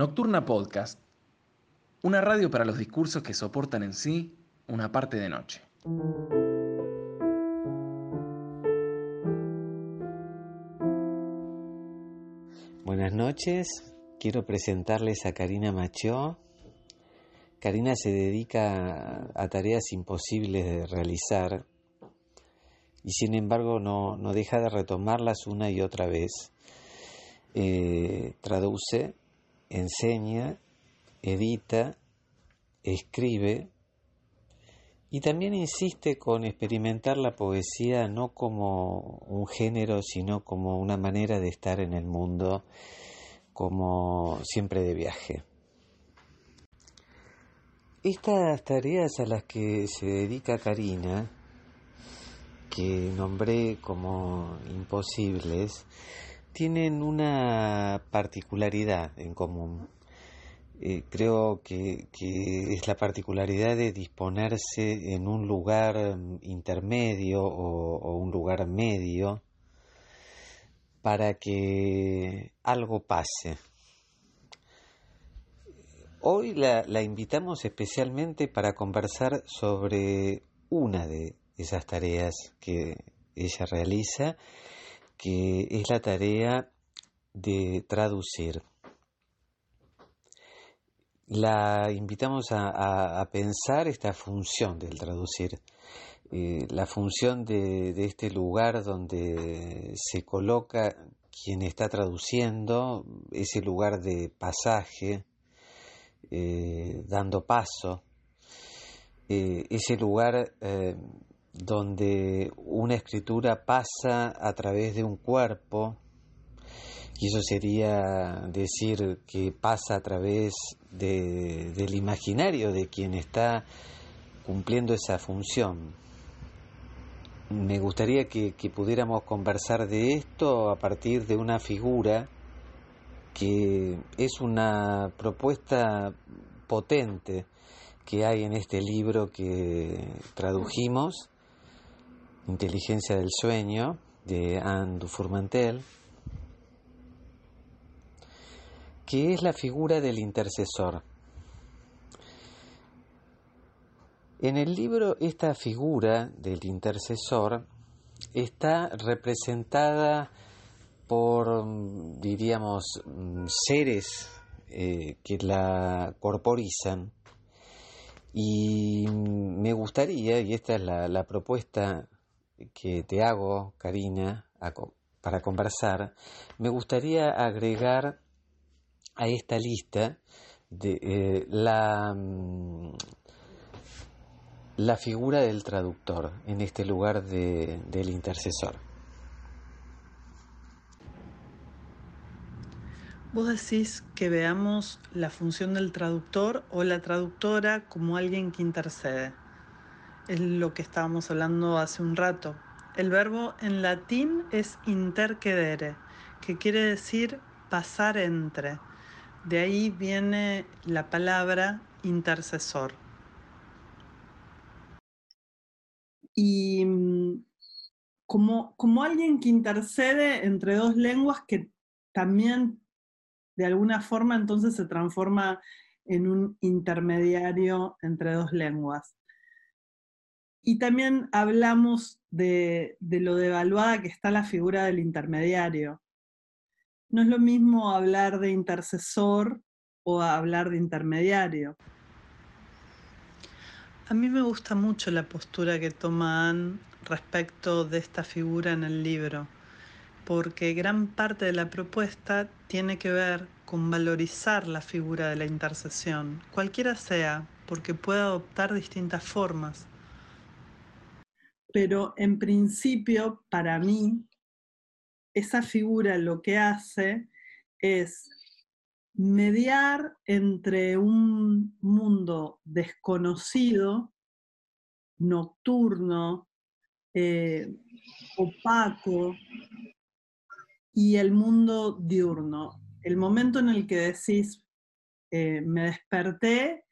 Nocturna Podcast, una radio para los discursos que soportan en sí una parte de noche. Buenas noches, quiero presentarles a Karina Machó. Karina se dedica a tareas imposibles de realizar y sin embargo no, deja de retomarlas una y otra vez. Eh, traduce, enseña, edita, escribe y también insiste con experimentar la poesía no como un género, sino como una manera de estar en el mundo, como siempre de viaje. Estas tareas a las que se dedica Karina que nombré como imposibles tienen una particularidad en común. Eh, creo que, es la particularidad de disponerse en un lugar intermedio o, un lugar medio para que algo pase. Hoy la invitamos especialmente para conversar sobre una de esas tareas que ella realiza, que es la tarea de traducir. La invitamos a, pensar esta función del traducir, eh, la función de, este lugar donde se coloca quien está traduciendo, ese lugar de pasaje, eh, dando paso, eh, ese lugar donde una escritura pasa a través de un cuerpo, y eso sería decir que pasa a través del imaginario de quien está cumpliendo esa función. Me gustaría que, que pudiéramos conversar de esto a partir de una figura que es una propuesta potente que hay en este libro que tradujimos Inteligencia del Sueño de Anne Dufourmantel, que es la figura del intercesor. En el libro esta figura del intercesor está representada por, diríamos, seres eh, que la corporizan y me gustaría, y esta es la propuesta que te hago, Karina, para conversar, me gustaría agregar a esta lista de, eh, la, mm, la figura del traductor en este lugar del intercesor. Vos decís que veamos la función del traductor o la traductora como alguien que intercede es lo que estábamos hablando hace un rato. El verbo en latín es intercedere, que quiere decir pasar entre. De ahí viene la palabra intercesor. Y mm, como, como alguien que intercede entre dos lenguas que también de alguna forma entonces se transforma en un intermediario entre dos lenguas. Y también hablamos de, lo devaluada que está la figura del intermediario. No es lo mismo hablar de intercesor o hablar de intermediario. A mí me gusta mucho la postura que toma Anne respecto de esta figura en el libro, porque gran parte de la propuesta tiene que ver con valorizar la figura de la intercesión, cualquiera sea, porque puede adoptar distintas formas pero en principio, para mí, esa figura lo que hace es mediar entre un mundo desconocido, nocturno, eh, opaco, y el mundo diurno. El momento en el que decís, eh, me desperté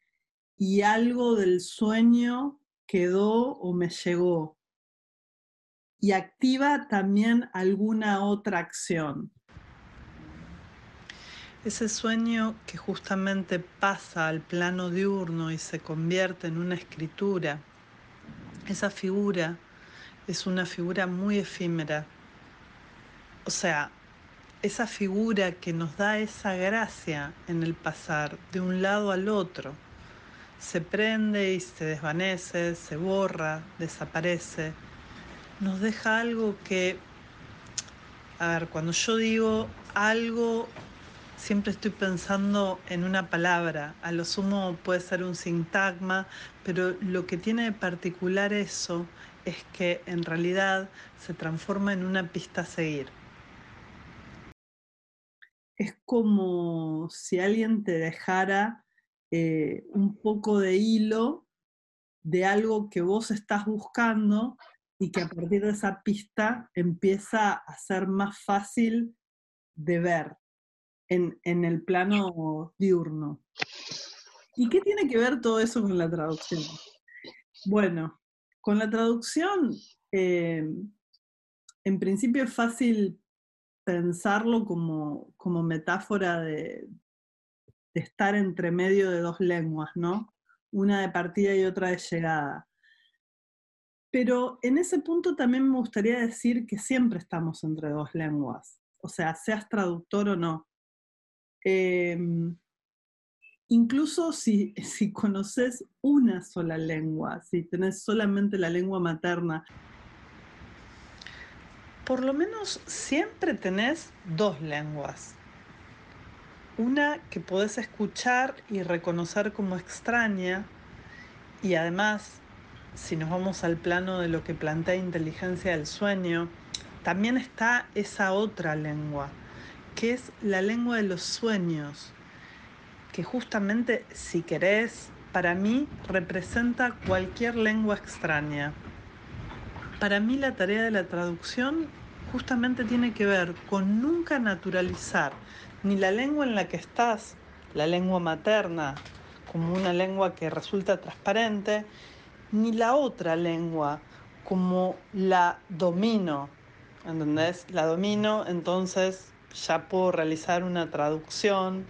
y algo del sueño quedó o me llegó y activa también alguna otra acción. Ese sueño que justamente pasa al plano diurno y se convierte en una escritura, esa figura es una figura muy efímera. O sea, esa figura que nos da esa gracia en el pasar de un lado al otro, se prende y se desvanece, se borra, desaparece, nos deja algo que, a ver, cuando yo digo algo, siempre estoy pensando en una palabra, a lo sumo puede ser un sintagma, pero lo que tiene de particular eso es que en realidad se transforma en una pista a seguir. Es como si alguien te dejara eh, un poco de hilo de algo que vos estás buscando y que a partir de esa pista empieza a ser más fácil de ver en, el plano diurno. ¿Y qué tiene que ver todo eso con la traducción? Bueno, con la traducción, eh, en principio es fácil pensarlo como, como metáfora de, estar entre medio de dos lenguas, ¿no? Una de partida y otra de llegada. Pero en ese punto también me gustaría decir que siempre estamos entre dos lenguas, o sea, seas traductor o no. Em, incluso si, si conoces una sola lengua, si tenés solamente la lengua materna, por lo menos siempre tenés dos lenguas. Una que podés escuchar y reconocer como extraña y además, si nos vamos al plano de lo que plantea inteligencia del sueño, también está esa otra lengua, que es la lengua de los sueños, que justamente, si querés, para mí representa cualquier lengua extraña. Para mí la tarea de la traducción justamente tiene que ver con nunca naturalizar ni la lengua en la que estás, la lengua materna, como una lengua que resulta transparente, ni la otra lengua como la domino. ¿Entendés? La domino, entonces ya puedo realizar una traducción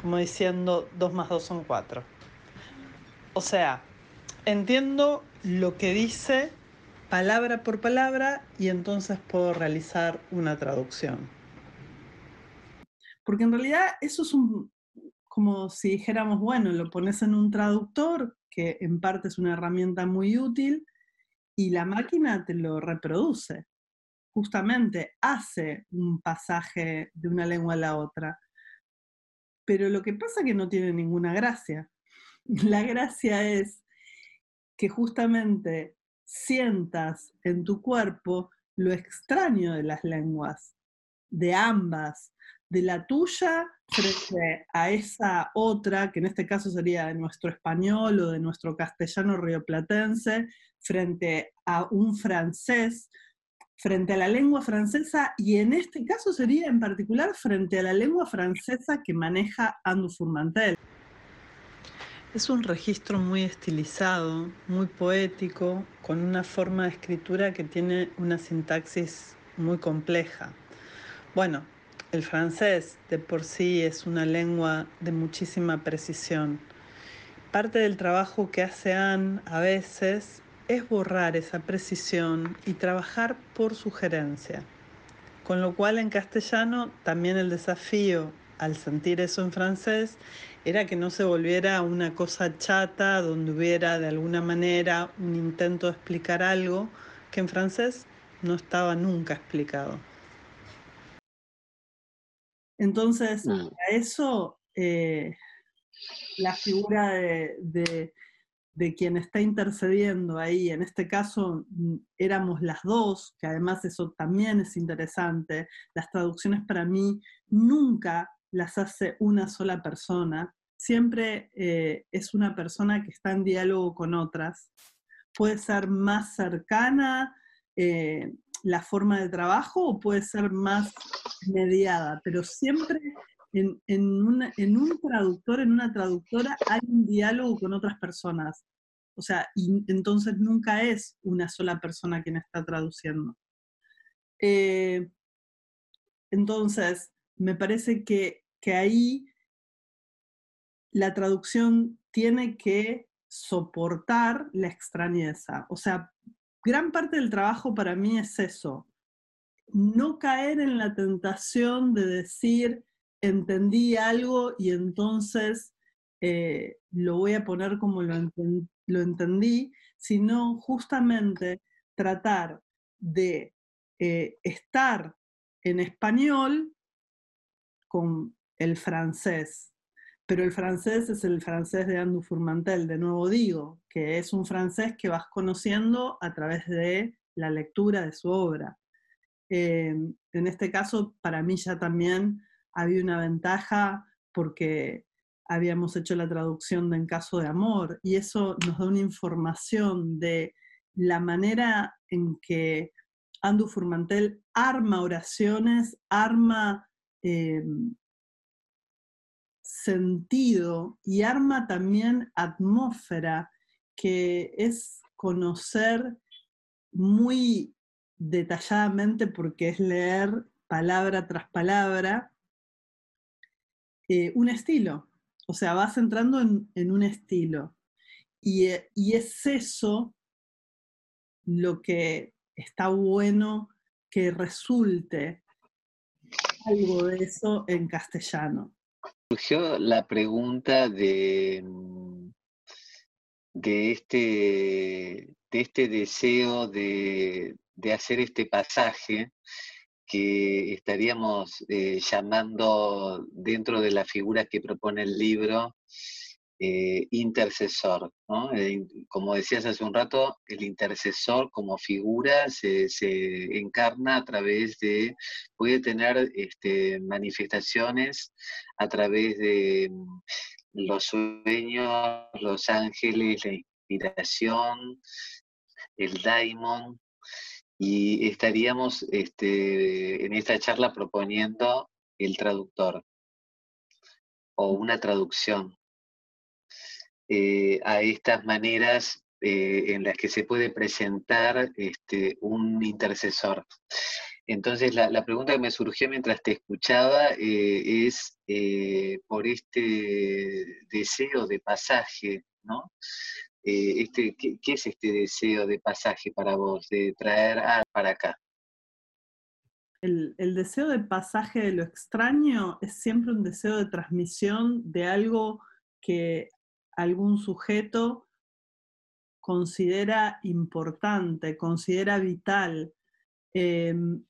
como diciendo 2 más 2 son 4. O sea, entiendo lo que dice palabra por palabra y entonces puedo realizar una traducción. Porque en realidad eso es un, como si dijéramos, bueno, lo pones en un traductor, que en parte es una herramienta muy útil, y la máquina te lo reproduce. Justamente hace un pasaje de una lengua a la otra. Pero lo que pasa es que no tiene ninguna gracia. La gracia es que justamente sientas en tu cuerpo lo extraño de las lenguas, de ambas, de la tuya frente a esa otra, que en este caso sería de nuestro español o de nuestro castellano rioplatense, frente a un francés, frente a la lengua francesa, y en este caso sería en particular frente a la lengua francesa que maneja Andu Furmantel. Es un registro muy estilizado, muy poético, con una forma de escritura que tiene una sintaxis muy compleja. Bueno, el francés de por sí es una lengua de muchísima precisión. Parte del trabajo que hace Anne a veces es borrar esa precisión y trabajar por sugerencia. Con lo cual en castellano también el desafío al sentir eso en francés era que no se volviera una cosa chata donde hubiera de alguna manera un intento de explicar algo que en francés no estaba nunca explicado. Entonces, mm. a eso eh, la figura de, de, quien está intercediendo ahí, en este caso mm, éramos las dos, que además eso también es interesante, las traducciones para mí nunca las hace una sola persona, siempre eh, es una persona que está en diálogo con otras. Puede ser más cercana eh, la forma de trabajo o puede ser más mediada, pero siempre en, en, un traductor, en una traductora, hay un diálogo con otras personas. O sea, entonces nunca es una sola persona quien está traduciendo. Eh, entonces, me parece que que ahí la traducción tiene que soportar la extrañeza. O sea, gran parte del trabajo para mí es eso, no caer en la tentación de decir, entendí algo y entonces eh, lo voy a poner como lo, lo, entendí, sino justamente tratar de eh, estar en español con el francés. Pero el francés es el francés de Andrew Furmantel, de nuevo digo, que es un francés que vas conociendo a través de la lectura de su obra. Eh, en este caso, para mí ya también había una ventaja porque habíamos hecho la traducción de En caso de amor y eso nos da una información de la manera en que Andu Furmantel arma oraciones, arma eh, sentido y arma también atmósfera, que es conocer muy detalladamente porque es leer palabra tras palabra eh, un estilo. O sea, vas entrando en, un estilo. Y, eh, y, es eso lo que está bueno que resulte algo de eso en castellano. Surgió la pregunta de, mm, de, este, de este deseo de, de hacer este pasaje que estaríamos eh, llamando dentro de la figura que propone el libro eh, intercesor. Eh, como decías hace un rato, el intercesor como figura se, encarna a través de, puede tener este, manifestaciones a través de los sueños, los ángeles, la inspiración, el daimon, y estaríamos este, en esta charla proponiendo el traductor o una traducción eh, a estas maneras eh, en las que se puede presentar este, un intercesor. Entonces, la, pregunta que me surgió mientras te escuchaba eh, es por este deseo de pasaje, ¿no? Eh, este, ¿qué, es este deseo de pasaje para vos, de traer a para acá? El, deseo de pasaje de lo extraño es siempre un deseo de transmisión de algo que algún sujeto considera importante, considera vital. Em,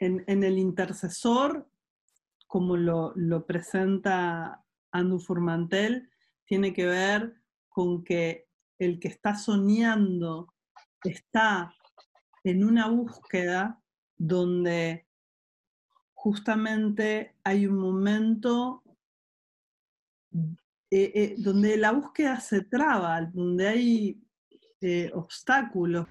en, el intercesor, como lo, presenta Andu Furmantel, tiene que ver con que el que está soñando está en una búsqueda donde justamente hay un momento eh, eh, donde la búsqueda se traba, donde hay eh, obstáculos.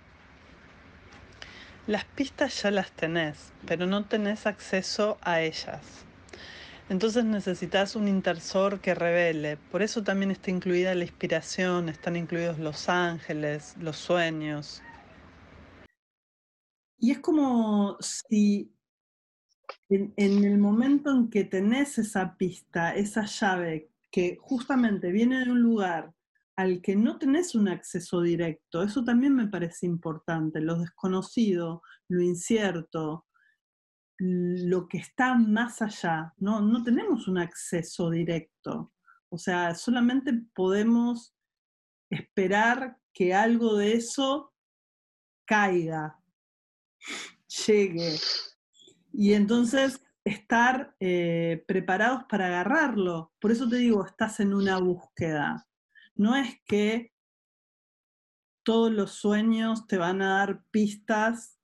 Las pistas ya las tenés, pero no tenés acceso a ellas. Entonces necesitas un intersor que revele. Por eso también está incluida la inspiración, están incluidos los ángeles, los sueños. Y es como si en, el momento en que tenés esa pista, esa llave, que justamente viene de un lugar al que no tenés un acceso directo, eso también me parece importante, lo desconocido, lo incierto, lo que está más allá. No, no tenemos un acceso directo. O sea, solamente podemos esperar que algo de eso caiga, llegue. Y entonces estar eh, preparados para agarrarlo. Por eso te digo, estás en una búsqueda. No es que todos los sueños te van a dar pistas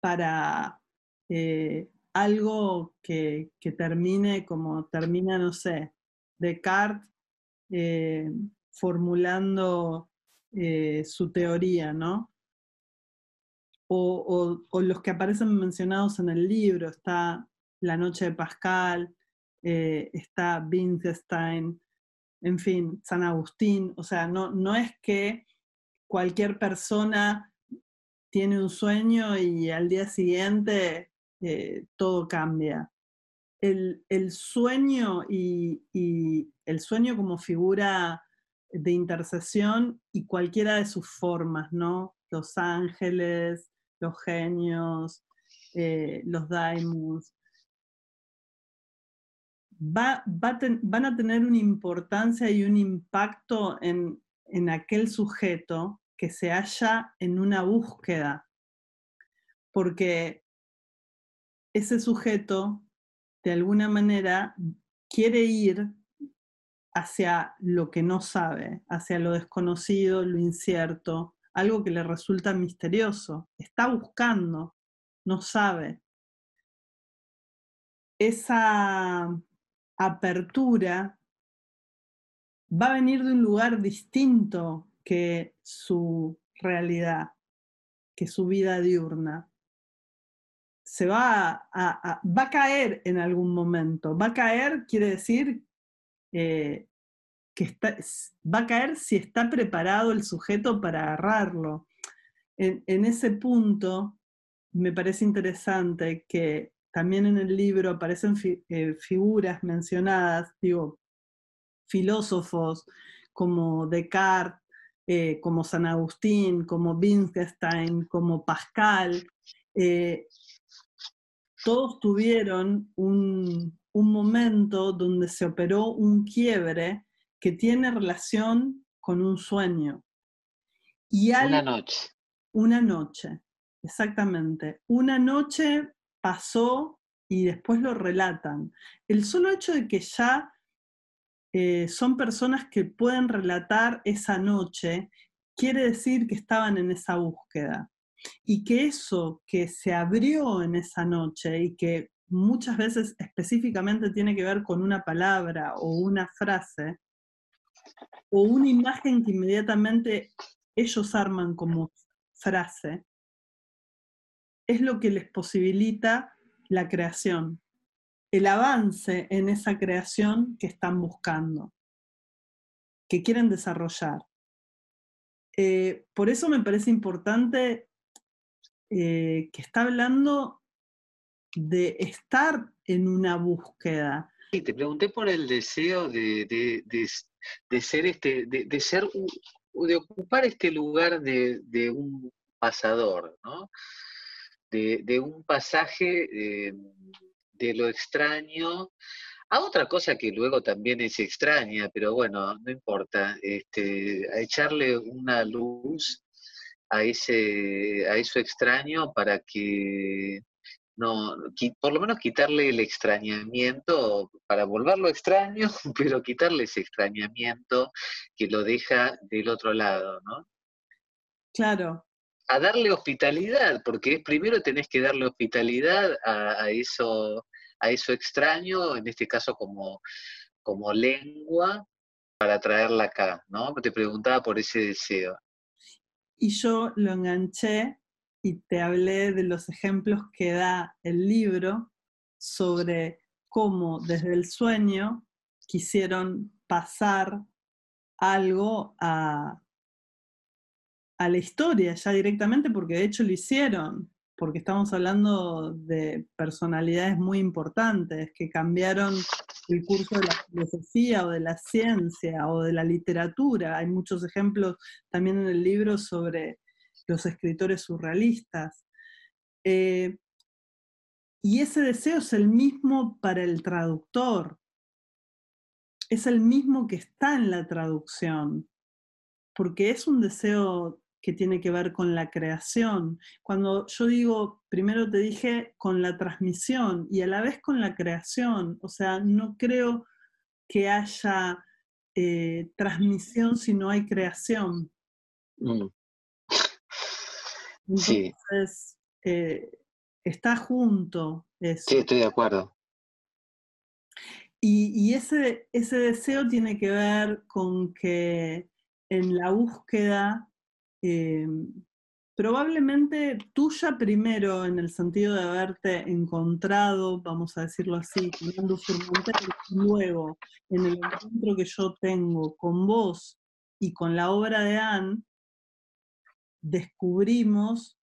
para eh, algo que, termine como termina, no sé, Descartes eh, formulando eh, su teoría, ¿no? O, los que aparecen mencionados en el libro, está La Noche de Pascal, está Wittgenstein, en fin, San Agustín, o sea, no, no es que cualquier persona tiene un sueño y al día siguiente eh, todo cambia. el, sueño y, el sueño como figura de intercesión y cualquiera de sus formas, ¿no? Los ángeles, los genios, eh, los daimons, va, van a tener una importancia y un impacto en, en aquel sujeto que se halla en una búsqueda, porque ese sujeto de alguna manera quiere ir hacia lo que no sabe, hacia lo desconocido, lo incierto, algo que le resulta misterioso. Está buscando, no sabe. Esa apertura va a venir de un lugar distinto que su realidad, que su vida diurna se va a, va a caer en algún momento. Va a caer quiere decir eh, que está, va a caer si está preparado el sujeto para agarrarlo. En, ese punto me parece interesante que también en el libro aparecen eh, figuras mencionadas, digo, filósofos como Descartes, eh, como San Agustín, como Wittgenstein, como Pascal, todos tuvieron un, momento donde se operó un quiebre que tiene relación con un sueño. Y una noche. Una noche, exactamente. Una noche pasó y después lo relatan. El solo hecho de que ya eh, son personas que pueden relatar esa noche quiere decir que estaban en esa búsqueda y que eso que se abrió en esa noche y que muchas veces específicamente tiene que ver con una palabra o una frase o una imagen que inmediatamente ellos arman como frase, es lo que les posibilita la creación, el avance en esa creación que están buscando, que quieren desarrollar. Eh, por eso me parece importante eh, que está hablando de estar en una búsqueda. Sí, te pregunté por el deseo de, ser este, de, ser de ocupar este lugar de, un pasador, ¿no? De, un pasaje eh, de lo extraño a otra cosa que luego también es extraña, pero bueno, no importa, este, a echarle una luz a, ese, a eso extraño para que no, por lo menos quitarle el extrañamiento, para volverlo extraño, pero quitarle ese extrañamiento que lo deja del otro lado, ¿no? Claro. A darle hospitalidad, porque primero tenés que darle hospitalidad a, eso, a eso extraño, en este caso como, como lengua, para traerla acá, ¿no? Te preguntaba por ese deseo. Y yo lo enganché y te hablé de los ejemplos que da el libro sobre cómo desde el sueño quisieron pasar algo a, a la historia ya directamente, porque de hecho lo hicieron porque estamos hablando de personalidades muy importantes que cambiaron el curso de la filosofía o de la ciencia o de la literatura. Hay muchos ejemplos también en el libro sobre los escritores surrealistas. Eh, y ese deseo es el mismo para el traductor, es el mismo que está en la traducción, porque es un deseo que tiene que ver con la creación. Cuando yo digo, primero te dije con la transmisión y a la vez con la creación, o sea, no creo que haya eh, transmisión si no hay creación. Mm. Entonces, eh, está junto. Sí, estoy de acuerdo. Y, y, ese, ese deseo tiene que ver con que en la búsqueda eh, probablemente tuya primero en el sentido de haberte encontrado, vamos a decirlo así, luego en el encuentro que yo tengo con vos y con la obra de Anne, descubrimos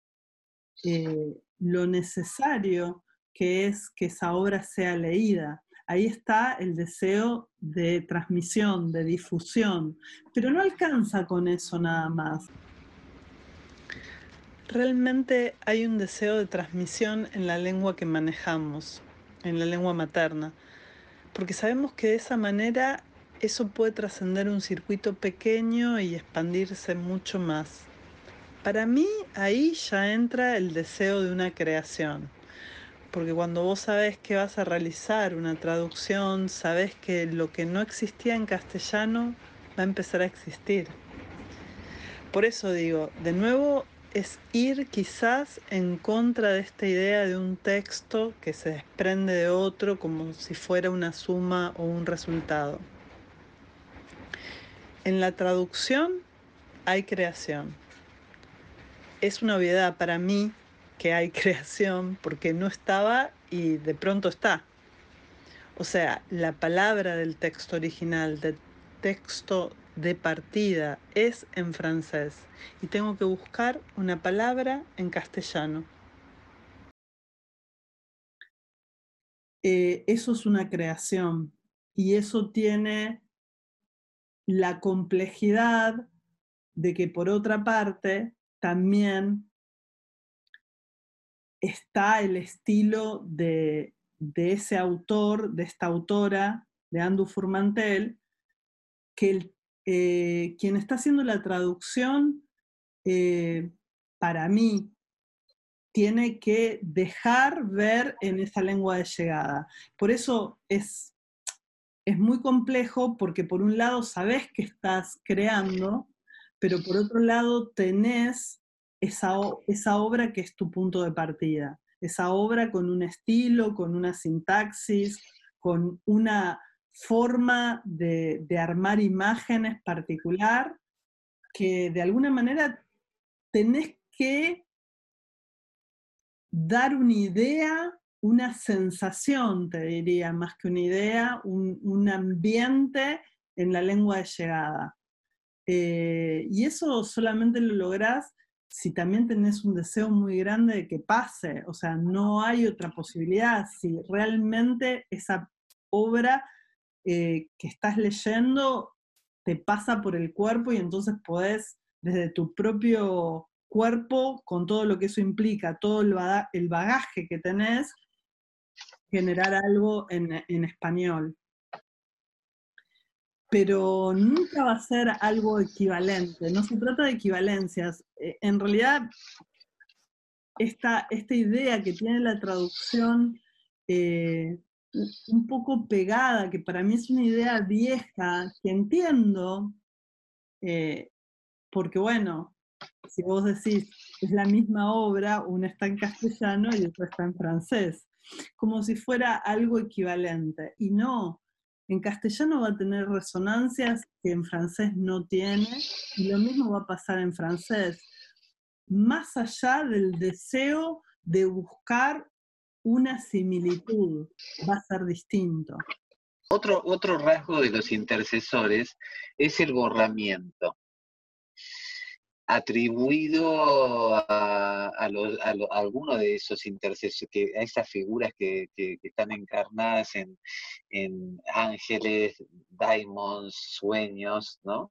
eh, lo necesario que es que esa obra sea leída. Ahí está el deseo de transmisión, de difusión, pero no alcanza con eso nada más. Realmente hay un deseo de transmisión en la lengua que manejamos, en la lengua materna, porque sabemos que de esa manera eso puede trascender un circuito pequeño y expandirse mucho más. Para mí ahí ya entra el deseo de una creación, porque cuando vos sabés que vas a realizar una traducción, sabés que lo que no existía en castellano va a empezar a existir. Por eso digo, de nuevo es ir quizás en contra de esta idea de un texto que se desprende de otro como si fuera una suma o un resultado. En la traducción hay creación. Es una obviedad para mí que hay creación porque no estaba y de pronto está. O sea, la palabra del texto original, del texto de partida es en francés y tengo que buscar una palabra en castellano. Eh, eso es una creación y eso tiene la complejidad de que por otra parte también está el estilo de, de ese autor, de esta autora, de Andu Furmantel, que el eh, quien está haciendo la traducción, eh, para mí, tiene que dejar ver en esa lengua de llegada. Por eso es, es muy complejo porque por un lado sabes que estás creando, pero por otro lado tenés esa, esa obra que es tu punto de partida, esa obra con un estilo, con una sintaxis, con una forma de, armar imágenes particular que de alguna manera tenés que dar una idea, una sensación, te diría, más que una idea, un, ambiente en la lengua de llegada. Eh, y eso solamente lo lográs si también tenés un deseo muy grande de que pase, o sea, no hay otra posibilidad, si realmente esa obra eh, que estás leyendo te pasa por el cuerpo y entonces podés desde tu propio cuerpo, con todo lo que eso implica, todo el, bagaje que tenés, generar algo en, español. Pero nunca va a ser algo equivalente, no se trata de equivalencias. Eh, en realidad, esta, esta idea que tiene la traducción eh, un poco pegada, que para mí es una idea vieja, que entiendo, eh, porque bueno, si vos decís, es la misma obra, una está en castellano y otra está en francés, como si fuera algo equivalente. Y no, en castellano va a tener resonancias que en francés no tiene, y lo mismo va a pasar en francés. Más allá del deseo de buscar una similitud, va a ser distinto. Otro, otro rasgo de los intercesores es el borramiento, atribuido a, alguno de esos intercesores, a esas figuras que, están encarnadas en, ángeles, daimons, sueños, ¿no?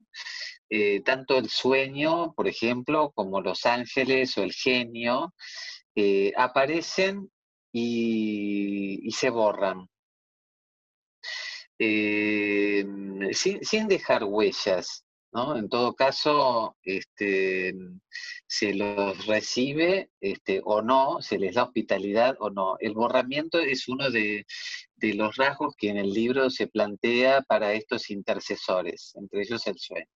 Eh, tanto el sueño, por ejemplo, como los ángeles o el genio, eh, aparecen y, se borran. Eh, sin, dejar huellas, ¿no? En todo caso, este, se los recibe este, o no, se les da hospitalidad o no. El borramiento es uno de, de los rasgos que en el libro se plantea para estos intercesores, entre ellos el sueño.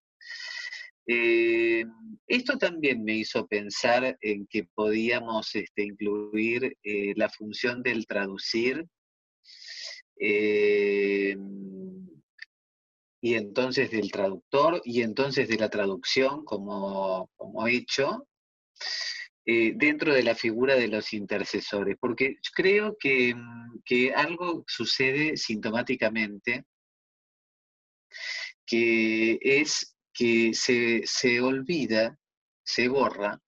Eh, esto también me hizo pensar en que podíamos este, incluir eh, la función del traducir eh, y entonces del traductor y entonces de la traducción como, hecho dentro de la figura de los intercesores, porque creo que, que algo sucede sintomáticamente que es que se, olvida, se borra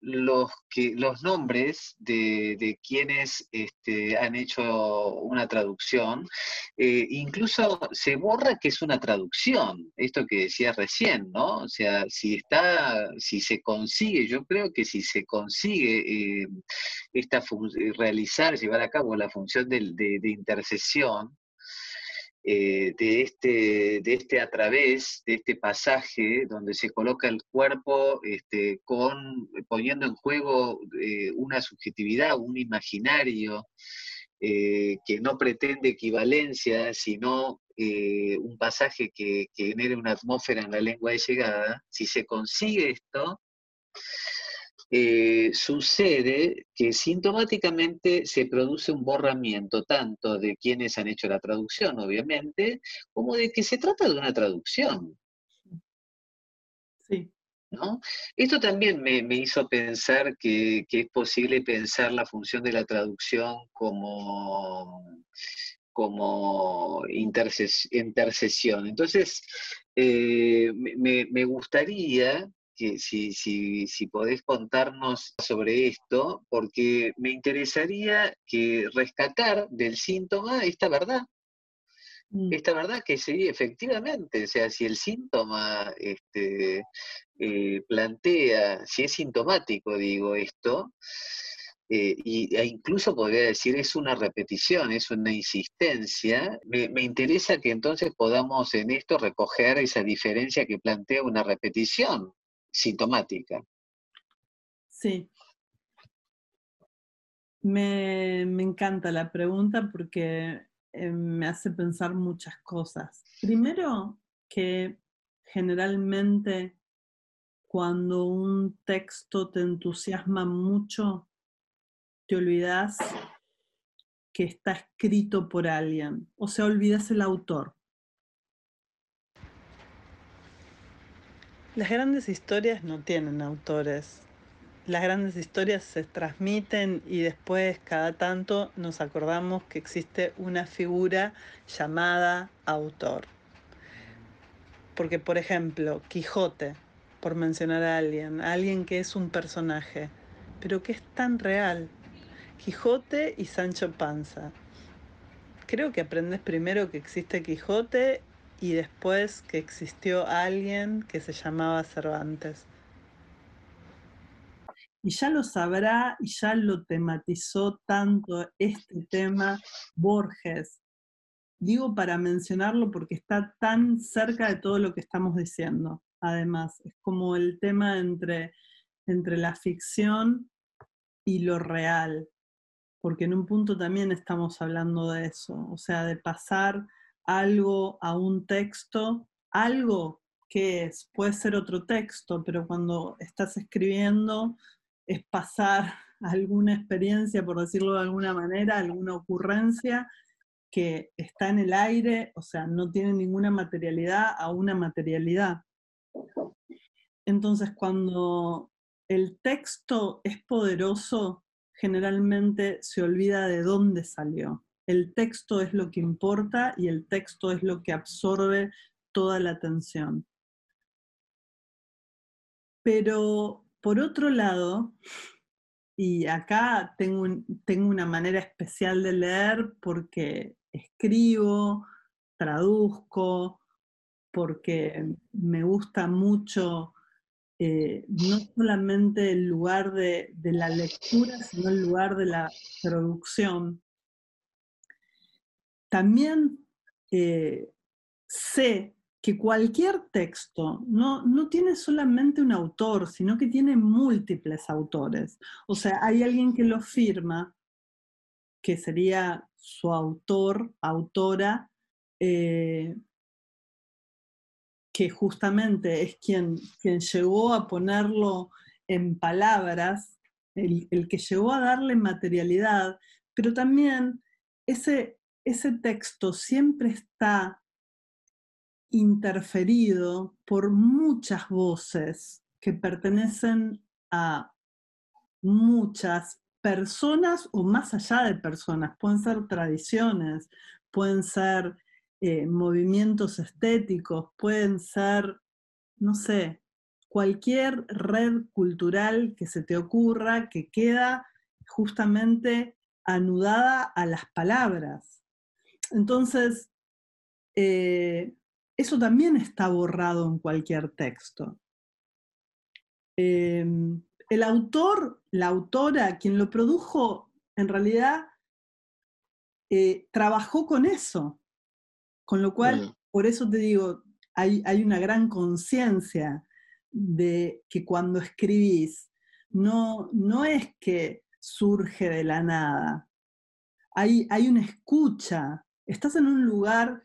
los, que, los nombres de, quienes este, han hecho una traducción, eh, incluso se borra que es una traducción, esto que decía recién, ¿no? O sea, si está, si se consigue, yo creo que si se consigue eh, esta realizar, llevar a cabo la función de, de intercesión, eh, de, este, de este a través, de este pasaje donde se coloca el cuerpo este, con, poniendo en juego eh, una subjetividad, un imaginario eh, que no pretende equivalencia, sino un pasaje que, que genere una atmósfera en la lengua de llegada, si se consigue esto, eh, sucede que sintomáticamente se produce un borramiento tanto de quienes han hecho la traducción, obviamente, como de que se trata de una traducción. Sí. ¿No? Esto también me, hizo pensar que, es posible pensar la función de la traducción como, como intercesión. Entonces, eh, me, gustaría que si, si, si podés contarnos sobre esto, porque me interesaría que rescatar del síntoma esta verdad. Mm. Esta verdad que sí, efectivamente, o sea, si el síntoma este, eh, plantea, si es sintomático, digo esto, eh, y, e incluso podría decir es una repetición, es una insistencia, me, me, interesa que entonces podamos en esto recoger esa diferencia que plantea una repetición sintomática. Sí. Me, encanta la pregunta porque eh, me hace pensar muchas cosas. Primero, que generalmente cuando un texto te entusiasma mucho, te olvidas que está escrito por alguien, o sea, olvidas el autor. Las grandes historias no tienen autores. Las grandes historias se transmiten y después cada tanto nos acordamos que existe una figura llamada autor. Porque, por ejemplo, Quijote, por mencionar a alguien, alguien que es un personaje, pero que es tan real. Quijote y Sancho Panza. Creo que aprendes primero que existe Quijote y después que existió alguien que se llamaba Cervantes. Y ya lo sabrá y ya lo tematizó tanto este tema Borges. Digo para mencionarlo porque está tan cerca de todo lo que estamos diciendo. Además, es como el tema entre, entre la ficción y lo real, porque en un punto también estamos hablando de eso, o sea, de pasar algo a un texto, algo que es, puede ser otro texto, pero cuando estás escribiendo es pasar alguna experiencia, por decirlo de alguna manera, alguna ocurrencia que está en el aire, o sea, no tiene ninguna materialidad a una materialidad. Entonces, cuando el texto es poderoso, generalmente se olvida de dónde salió el texto es lo que importa y el texto es lo que absorbe toda la atención. Pero por otro lado, y acá tengo, una manera especial de leer porque escribo, traduzco, porque me gusta mucho eh, no solamente el lugar de, la lectura, sino el lugar de la producción también eh, sé que cualquier texto no, no, tiene solamente un autor, sino que tiene múltiples autores. O sea, hay alguien que lo firma, que sería su autor, autora, eh, que justamente es quien, quien llegó a ponerlo en palabras, el, el que llegó a darle materialidad, pero también ese, ese texto siempre está interferido por muchas voces que pertenecen a muchas personas o más allá de personas. Pueden ser tradiciones, pueden ser eh, movimientos estéticos, pueden ser, no sé, cualquier red cultural que se te ocurra que queda justamente anudada a las palabras. Entonces, eh, eso también está borrado en cualquier texto. Em, el autor, la autora, quien lo produjo, en realidad eh, trabajó con eso. Con lo cual, por eso te digo, hay, hay una gran conciencia de que cuando escribís, no, no es que surge de la nada. Hay, hay una escucha. Estás en un lugar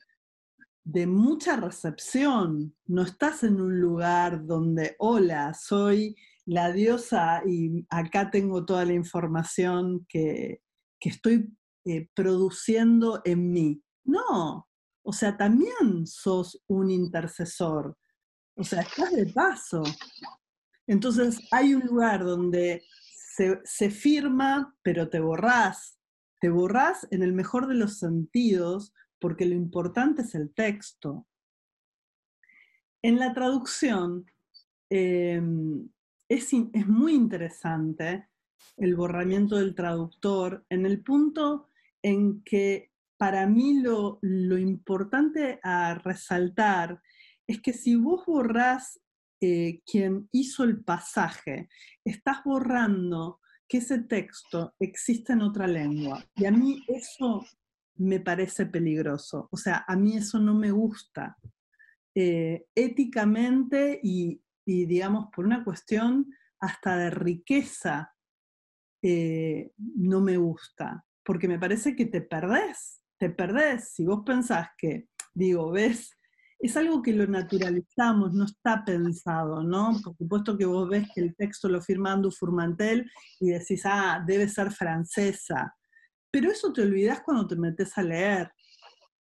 de mucha recepción. No estás en un lugar donde, hola, soy la diosa y acá tengo toda la información que, estoy eh, produciendo en mí. No, o sea, también sos un intercesor. O sea, estás de paso. Entonces hay un lugar donde se, se firma, pero te borrás. Te borrás en el mejor de los sentidos, porque lo importante es el texto. En la traducción em, es, muy interesante el borramiento del traductor en el punto en que para mí lo, lo importante a resaltar es que si vos borrás eh, quien hizo el pasaje, estás borrando que ese texto existe en otra lengua. Y a mí eso me parece peligroso. O sea, a mí eso no me gusta. Eh, éticamente y, digamos, por una cuestión hasta de riqueza, eh, no me gusta, porque me parece que te perdés, te perdés. Si vos pensás que, digo, ves, es algo que lo naturalizamos, no está pensado, ¿no? Por supuesto que vos ves que el texto lo firma Andu Furmantel y decís, ah, debe ser francesa. Pero eso te olvidas cuando te metes a leer.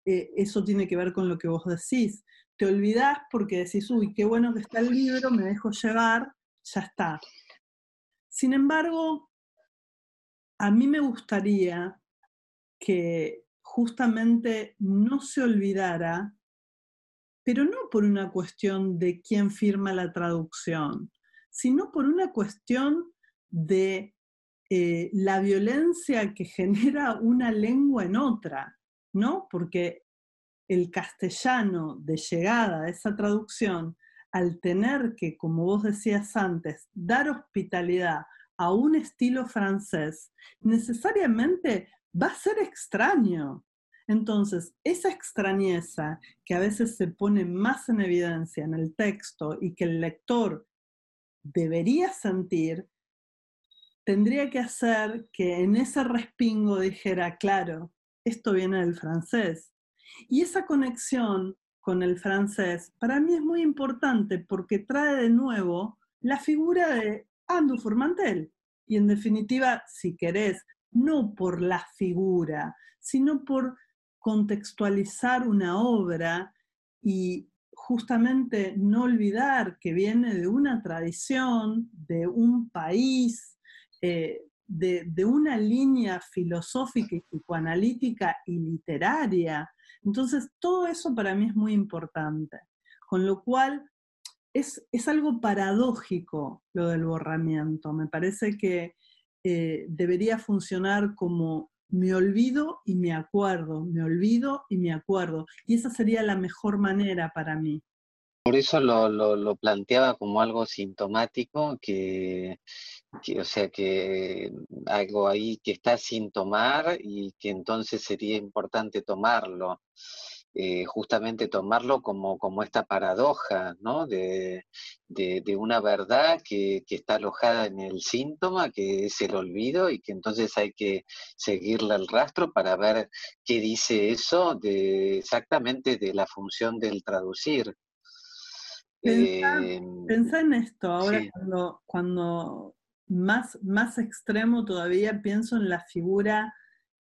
Eh, eso tiene que ver con lo que vos decís. Te olvidas porque decís, uy, qué bueno que está el libro, me dejo llevar, ya está. Sin embargo, a mí me gustaría que justamente no se olvidara, pero no por una cuestión de quién firma la traducción, sino por una cuestión de eh, la violencia que genera una lengua en otra, ¿no? Porque el castellano de llegada a esa traducción, al tener que, como vos decías antes, dar hospitalidad a un estilo francés, necesariamente va a ser extraño. Entonces, esa extrañeza que a veces se pone más en evidencia en el texto y que el lector debería sentir, tendría que hacer que en ese respingo dijera, claro, esto viene del francés. Y esa conexión con el francés para mí es muy importante porque trae de nuevo la figura de Andrew Formantel. Y en definitiva, si querés, no por la figura, sino por contextualizar una obra y justamente no olvidar que viene de una tradición, de un país, eh, de, una línea filosófica y psicoanalítica y literaria. Entonces, todo eso para mí es muy importante. Con lo cual, es, algo paradójico lo del borramiento. Me parece que eh, debería funcionar como me olvido y me acuerdo, me olvido y me acuerdo. Y esa sería la mejor manera para mí. Por eso lo, planteaba como algo sintomático, que, o sea, que algo ahí que está sin tomar y que entonces sería importante tomarlo. Eh, justamente tomarlo como, como esta paradoja, ¿no? De, una verdad que, que, está alojada en el síntoma, que es el olvido, y que entonces hay que seguirle el rastro para ver qué dice eso de, exactamente de la función del traducir. Em, pensá, en esto, ahora cuando, más, más extremo todavía pienso en la figura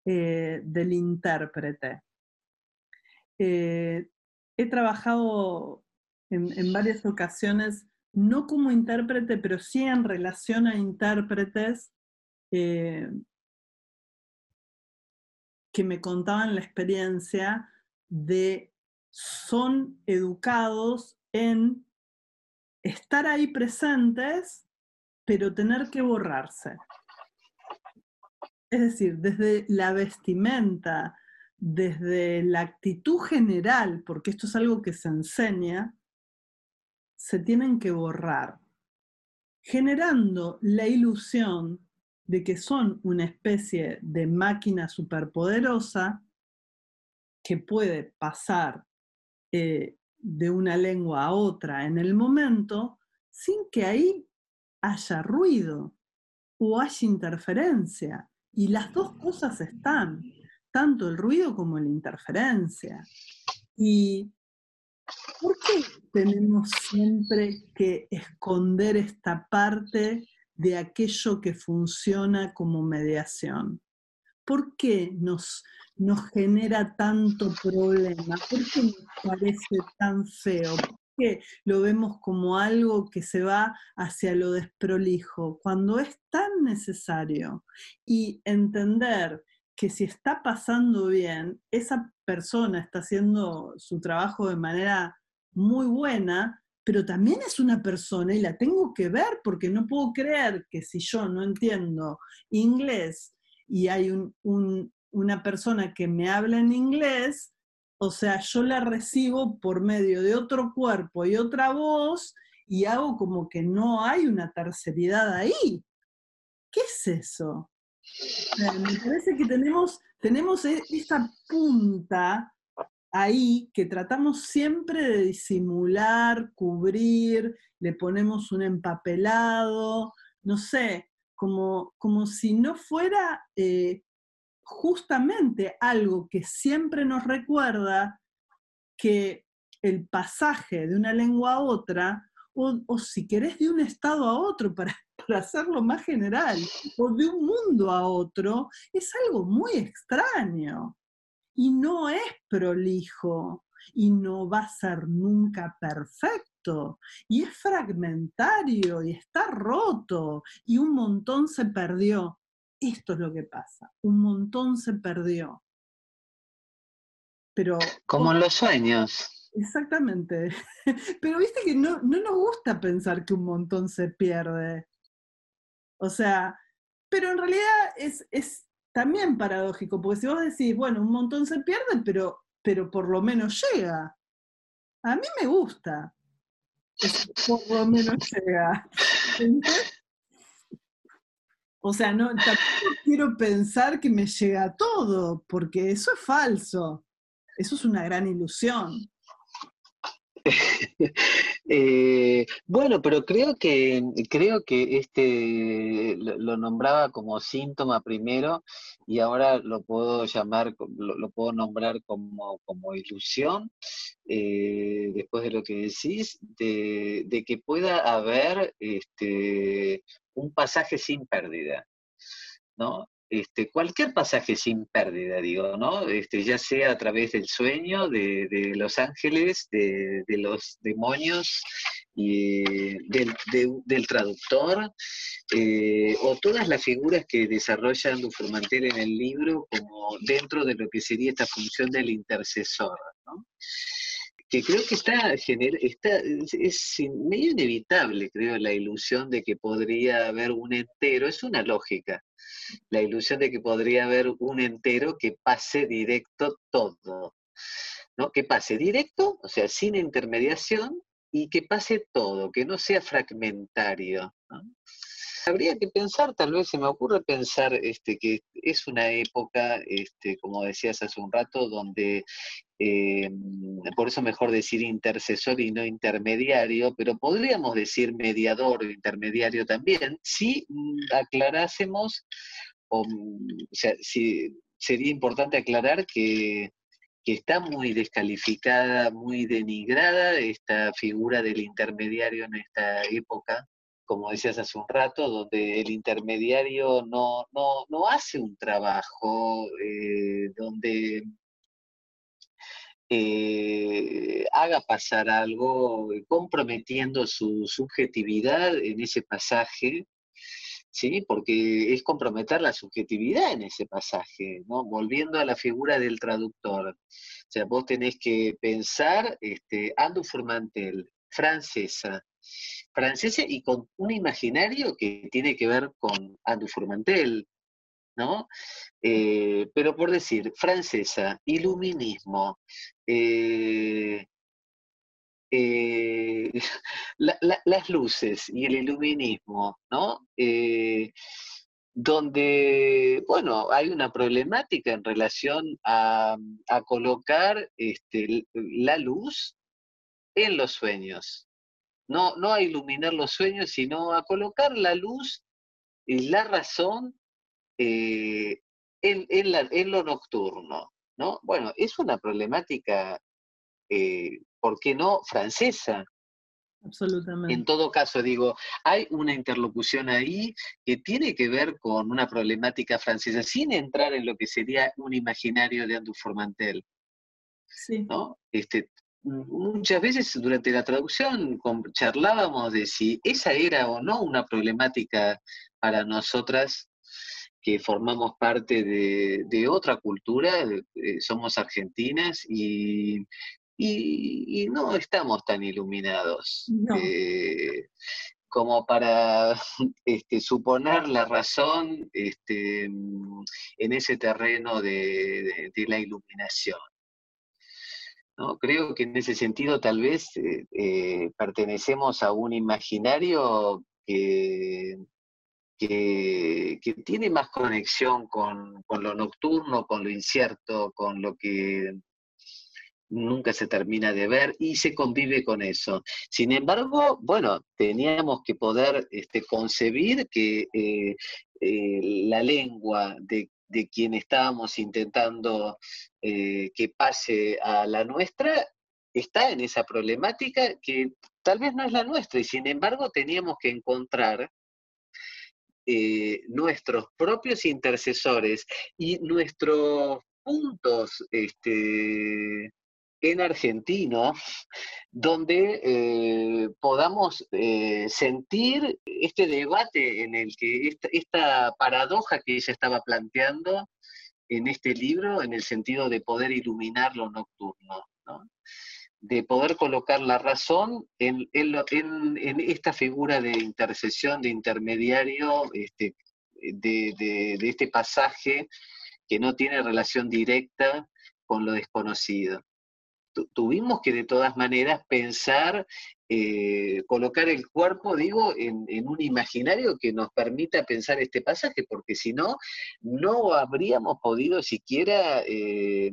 eh, del intérprete. He trabajado en, varias ocasiones, no como intérprete, pero sí en relación a intérpretes eh, que me contaban la experiencia de son educados en estar ahí presentes, pero tener que borrarse. Es decir, desde la vestimenta, desde la actitud general, porque esto es algo que se enseña, se tienen que borrar, generando la ilusión de que son una especie de máquina superpoderosa que puede pasar eh, de una lengua a otra en el momento sin que ahí haya ruido o haya interferencia. Y las dos cosas están, tanto el ruido como la interferencia. ¿Y por qué tenemos siempre que esconder esta parte de aquello que funciona como mediación? ¿Por qué nos, nos genera tanto problema? ¿Por qué nos parece tan feo? ¿Por qué lo vemos como algo que se va hacia lo desprolijo cuando es tan necesario? Y entender que si está pasando bien, esa persona está haciendo su trabajo de manera muy buena, pero también es una persona y la tengo que ver porque no puedo creer que si yo no entiendo inglés y hay una persona que me habla en inglés, o sea, yo la recibo por medio de otro cuerpo y otra voz y hago como que no hay una terceridad ahí. ¿Qué es eso? Me parece que tenemos, tenemos e, esa punta ahí que tratamos siempre de disimular, cubrir, le ponemos un empapelado, no sé, como, como si no fuera eh, justamente algo que siempre nos recuerda que el pasaje de una lengua a otra, o, si querés de un estado a otro, para, para hacerlo más general, o de un mundo a otro, es algo muy extraño y no es prolijo y no va a ser nunca perfecto y es fragmentario y está roto y un montón se perdió. Esto es lo que pasa, un montón se perdió. Pero como en los sueños. Exactamente. Pero viste que no, no nos gusta pensar que un montón se pierde. O sea, pero en realidad es, es también paradójico, porque si vos decís, bueno, un montón se pierde, pero, pero por lo menos llega. A mí me gusta. por lo menos llega. O sea, no, tampoco quiero pensar que me llega todo, porque eso es falso. Eso es una gran ilusión. Eh, bueno, pero creo que creo que este lo, nombraba como síntoma primero y ahora lo puedo llamar, lo, puedo nombrar como, como ilusión, eh, después de lo que decís, de, de que pueda haber este, un pasaje sin pérdida. ¿no? Este, cualquier pasaje sin pérdida, digo, ¿no? Este, ya sea a través del sueño, de, los ángeles, de, los demonios, y del, traductor, eh, o todas las figuras que desarrolla Dufourmantel en el libro como dentro de lo que sería esta función del intercesor. Que creo que está, está es, medio inevitable, creo, la ilusión de que podría haber un entero, es una lógica, la ilusión de que podría haber un entero que pase directo todo, ¿no? Que pase directo, o sea, sin intermediación, y que pase todo, que no sea fragmentario. Habría que pensar, tal vez se me ocurre pensar este, que es una época, este, como decías hace un rato, donde eh, por eso mejor decir intercesor y no intermediario, pero podríamos decir mediador o intermediario también, si mm, aclarásemos, o, mm, sea, si, sería importante aclarar que, que está muy descalificada, muy denigrada esta figura del intermediario en esta época, como decías hace un rato, donde el intermediario no, no, no hace un trabajo, eh, donde eh, haga pasar algo comprometiendo su subjetividad en ese pasaje, ¿sí? porque es comprometer la subjetividad en ese pasaje, ¿no? volviendo a la figura del traductor. O sea, vos tenés que pensar, este, Andu Formantel, francesa, francesa y con un imaginario que tiene que ver con Andrew Formantel, ¿no? Eh, pero por decir, francesa, iluminismo, eh, eh, las luces y el iluminismo, ¿no? donde, bueno, hay una problemática en relación a, colocar este, la luz en los sueños. No, no a iluminar los sueños, sino a colocar la luz y la razón eh, en, en, lo nocturno. ¿no? Bueno, es una problemática, eh, ¿por qué no?, francesa, Absolutamente. En todo caso, digo, hay una interlocución ahí que tiene que ver con una problemática francesa, sin entrar en lo que sería un imaginario de Andrew Formantel. Sí. ¿no? Este, muchas veces durante la traducción charlábamos de si esa era o no una problemática para nosotras que formamos parte de, otra cultura, eh, somos argentinas y y, no estamos tan iluminados eh, como para este, suponer la razón este, en ese terreno de, la iluminación. ¿No? Creo que en ese sentido tal vez eh, eh, pertenecemos a un imaginario que, que, tiene más conexión con, lo nocturno, con lo incierto, con lo que nunca se termina de ver y se convive con eso. Sin embargo, bueno, teníamos que poder este, concebir que eh, la lengua de, quien estábamos intentando eh, que pase a la nuestra está en esa problemática que tal vez no es la nuestra y sin embargo teníamos que encontrar nuestros propios intercesores y nuestros puntos este, en argentino, donde eh, podamos eh, sentir este debate en el que esta, paradoja que ella estaba planteando en este libro, en el sentido de poder iluminar lo nocturno, de poder colocar la razón en, esta figura de intercesión, de intermediario, este, de este pasaje que no tiene relación directa con lo desconocido tuvimos que de todas maneras pensar, eh, colocar el cuerpo, digo, en, un imaginario que nos permita pensar este pasaje, porque si no, no habríamos podido siquiera eh,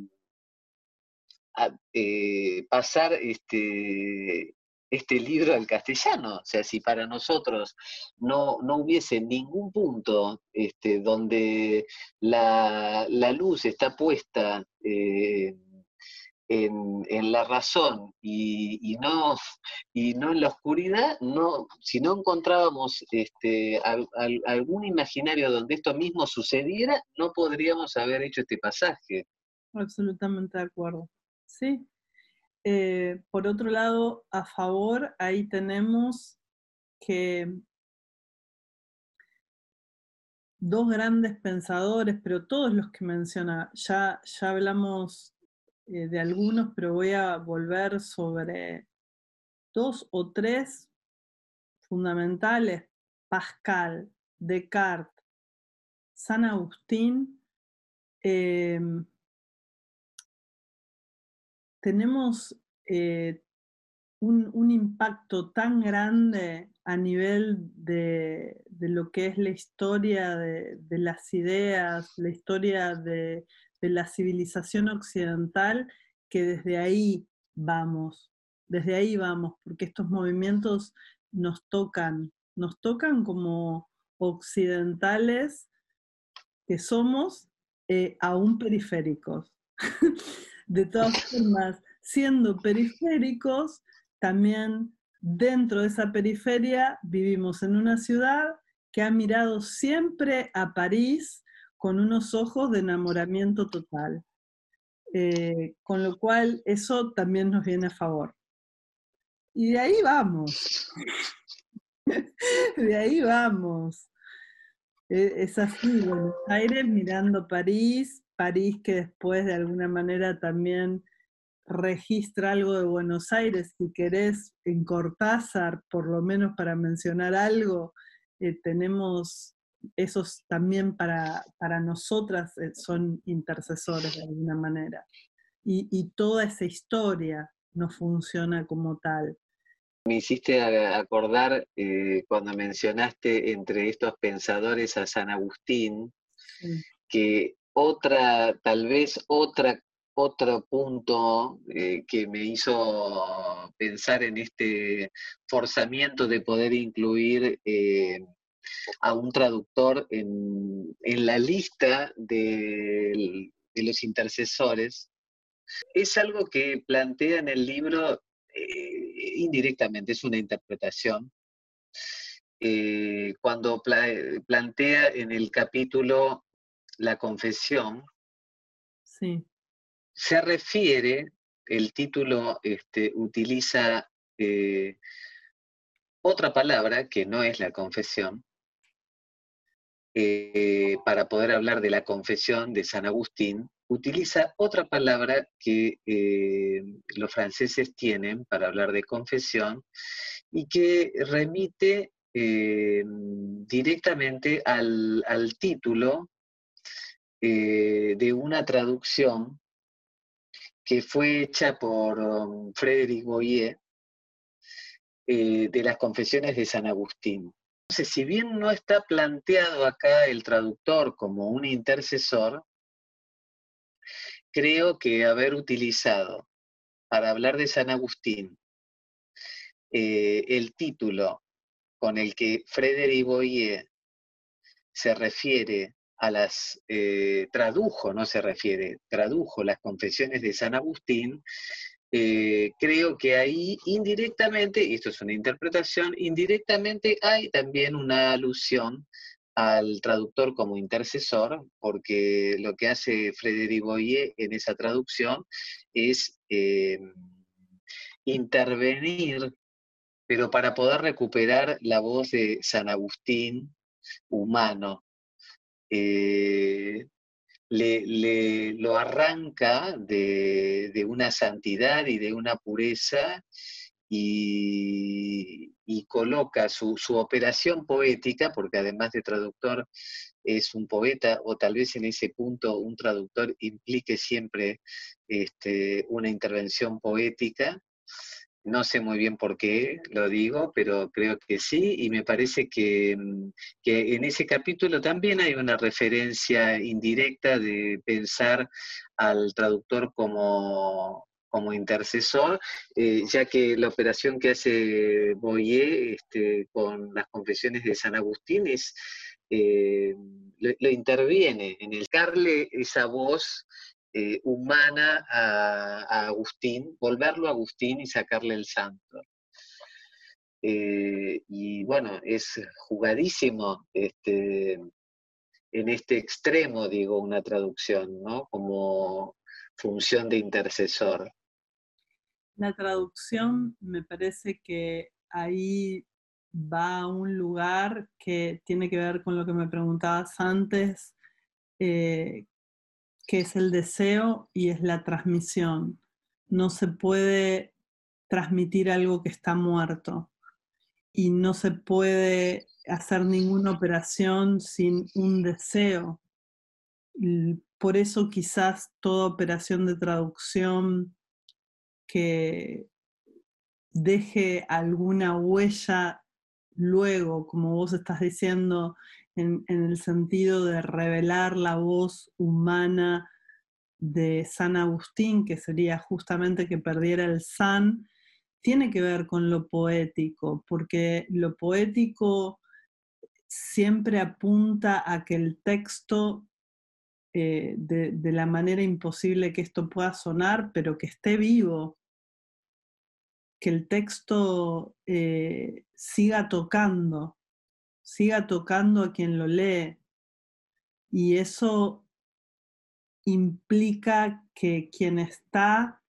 eh, pasar este, este libro al castellano. O sea, si para nosotros no, hubiese ningún punto este, donde la, luz está puesta en, la razón y, no, y no en la oscuridad, no, si no encontrábamos este, algún imaginario donde esto mismo sucediera, no podríamos haber hecho este pasaje. Absolutamente de acuerdo. Sí. Eh, por otro lado, a favor, ahí tenemos que dos grandes pensadores, pero todos los que menciona, ya, ya hablamos eh, de algunos, pero voy a volver sobre dos o tres fundamentales. Pascal, Descartes, San Agustín. Em, tenemos eh, un, impacto tan grande a nivel de, lo que es la historia de las ideas, la historia de, de la civilización occidental, que desde ahí vamos, desde ahí vamos, porque estos movimientos nos tocan, nos tocan como occidentales que somos eh, aún periféricos. de todas formas, siendo periféricos, también dentro de esa periferia vivimos en una ciudad que ha mirado siempre a París con unos ojos de enamoramiento total. Eh, con lo cual eso también nos viene a favor. Y de ahí vamos. de ahí vamos. E, es así, Buenos Aires mirando París, París que después de alguna manera también registra algo de Buenos Aires, si querés en Cortázar, por lo menos para mencionar algo, eh, tenemos esos también para, para nosotras eh, son intercesores de alguna manera. Y, toda esa historia no funciona como tal. Me hiciste acordar eh, cuando mencionaste entre estos pensadores a San Agustín, que otra, tal vez otra otro punto eh, que me hizo pensar en este forzamiento de poder incluir eh, a un traductor en, la lista de, los intercesores, es algo que plantea en el libro eh, indirectamente, es una interpretación. cuando plantea en el capítulo la confesión, sí se refiere, el título este, utiliza eh, otra palabra que no es la confesión, eh, para poder hablar de la confesión de San Agustín, utiliza otra palabra que eh, los franceses tienen para hablar de confesión y que remite directamente al, título de una traducción que fue hecha por um, Frédéric Boyer eh, de las confesiones de San Agustín. Entonces, si bien no está planteado acá el traductor como un intercesor, creo que haber utilizado para hablar de San Agustín eh, el título con el que Frédéric Boyer se refiere a las, eh, tradujo, no se refiere, tradujo las confesiones de San Agustín, eh, creo que ahí indirectamente, y esto es una interpretación, indirectamente hay también una alusión al traductor como intercesor, porque lo que hace Frédéric Boyer en esa traducción es eh, intervenir, pero para poder recuperar la voz de San Agustín humano, eh, le, lo arranca de, una santidad y de una pureza y, coloca su, operación poética, porque además de traductor es un poeta, o tal vez en ese punto un traductor implique siempre este, una intervención poética, no sé muy bien por qué lo digo, pero creo que sí, y me parece que, mm, en ese capítulo también hay una referencia indirecta de pensar al traductor como, como intercesor, eh, ya que la operación que hace Boyer este, con las confesiones de San Agustín es, eh, lo, interviene en el darle esa voz eh, humana a, Agustín, volverlo a Agustín y sacarle el santo. Eh, y bueno, es jugadísimo este, en este extremo, digo, una traducción, ¿no? Como función de intercesor. La traducción me parece que ahí va a un lugar que tiene que ver con lo que me preguntabas antes, eh, que es el deseo y es la transmisión. No se puede transmitir algo que está muerto y no se puede hacer ninguna operación sin un deseo. Por eso quizás toda operación de traducción que deje alguna huella luego, como vos estás diciendo, en, el sentido de revelar la voz humana de San Agustín, que sería justamente que perdiera el San, tiene que ver con lo poético, porque lo poético siempre apunta a que el texto, eh, de, la manera imposible que esto pueda sonar, pero que esté vivo, que el texto eh, siga tocando, siga tocando a quien lo lee. Y eso implica que quien está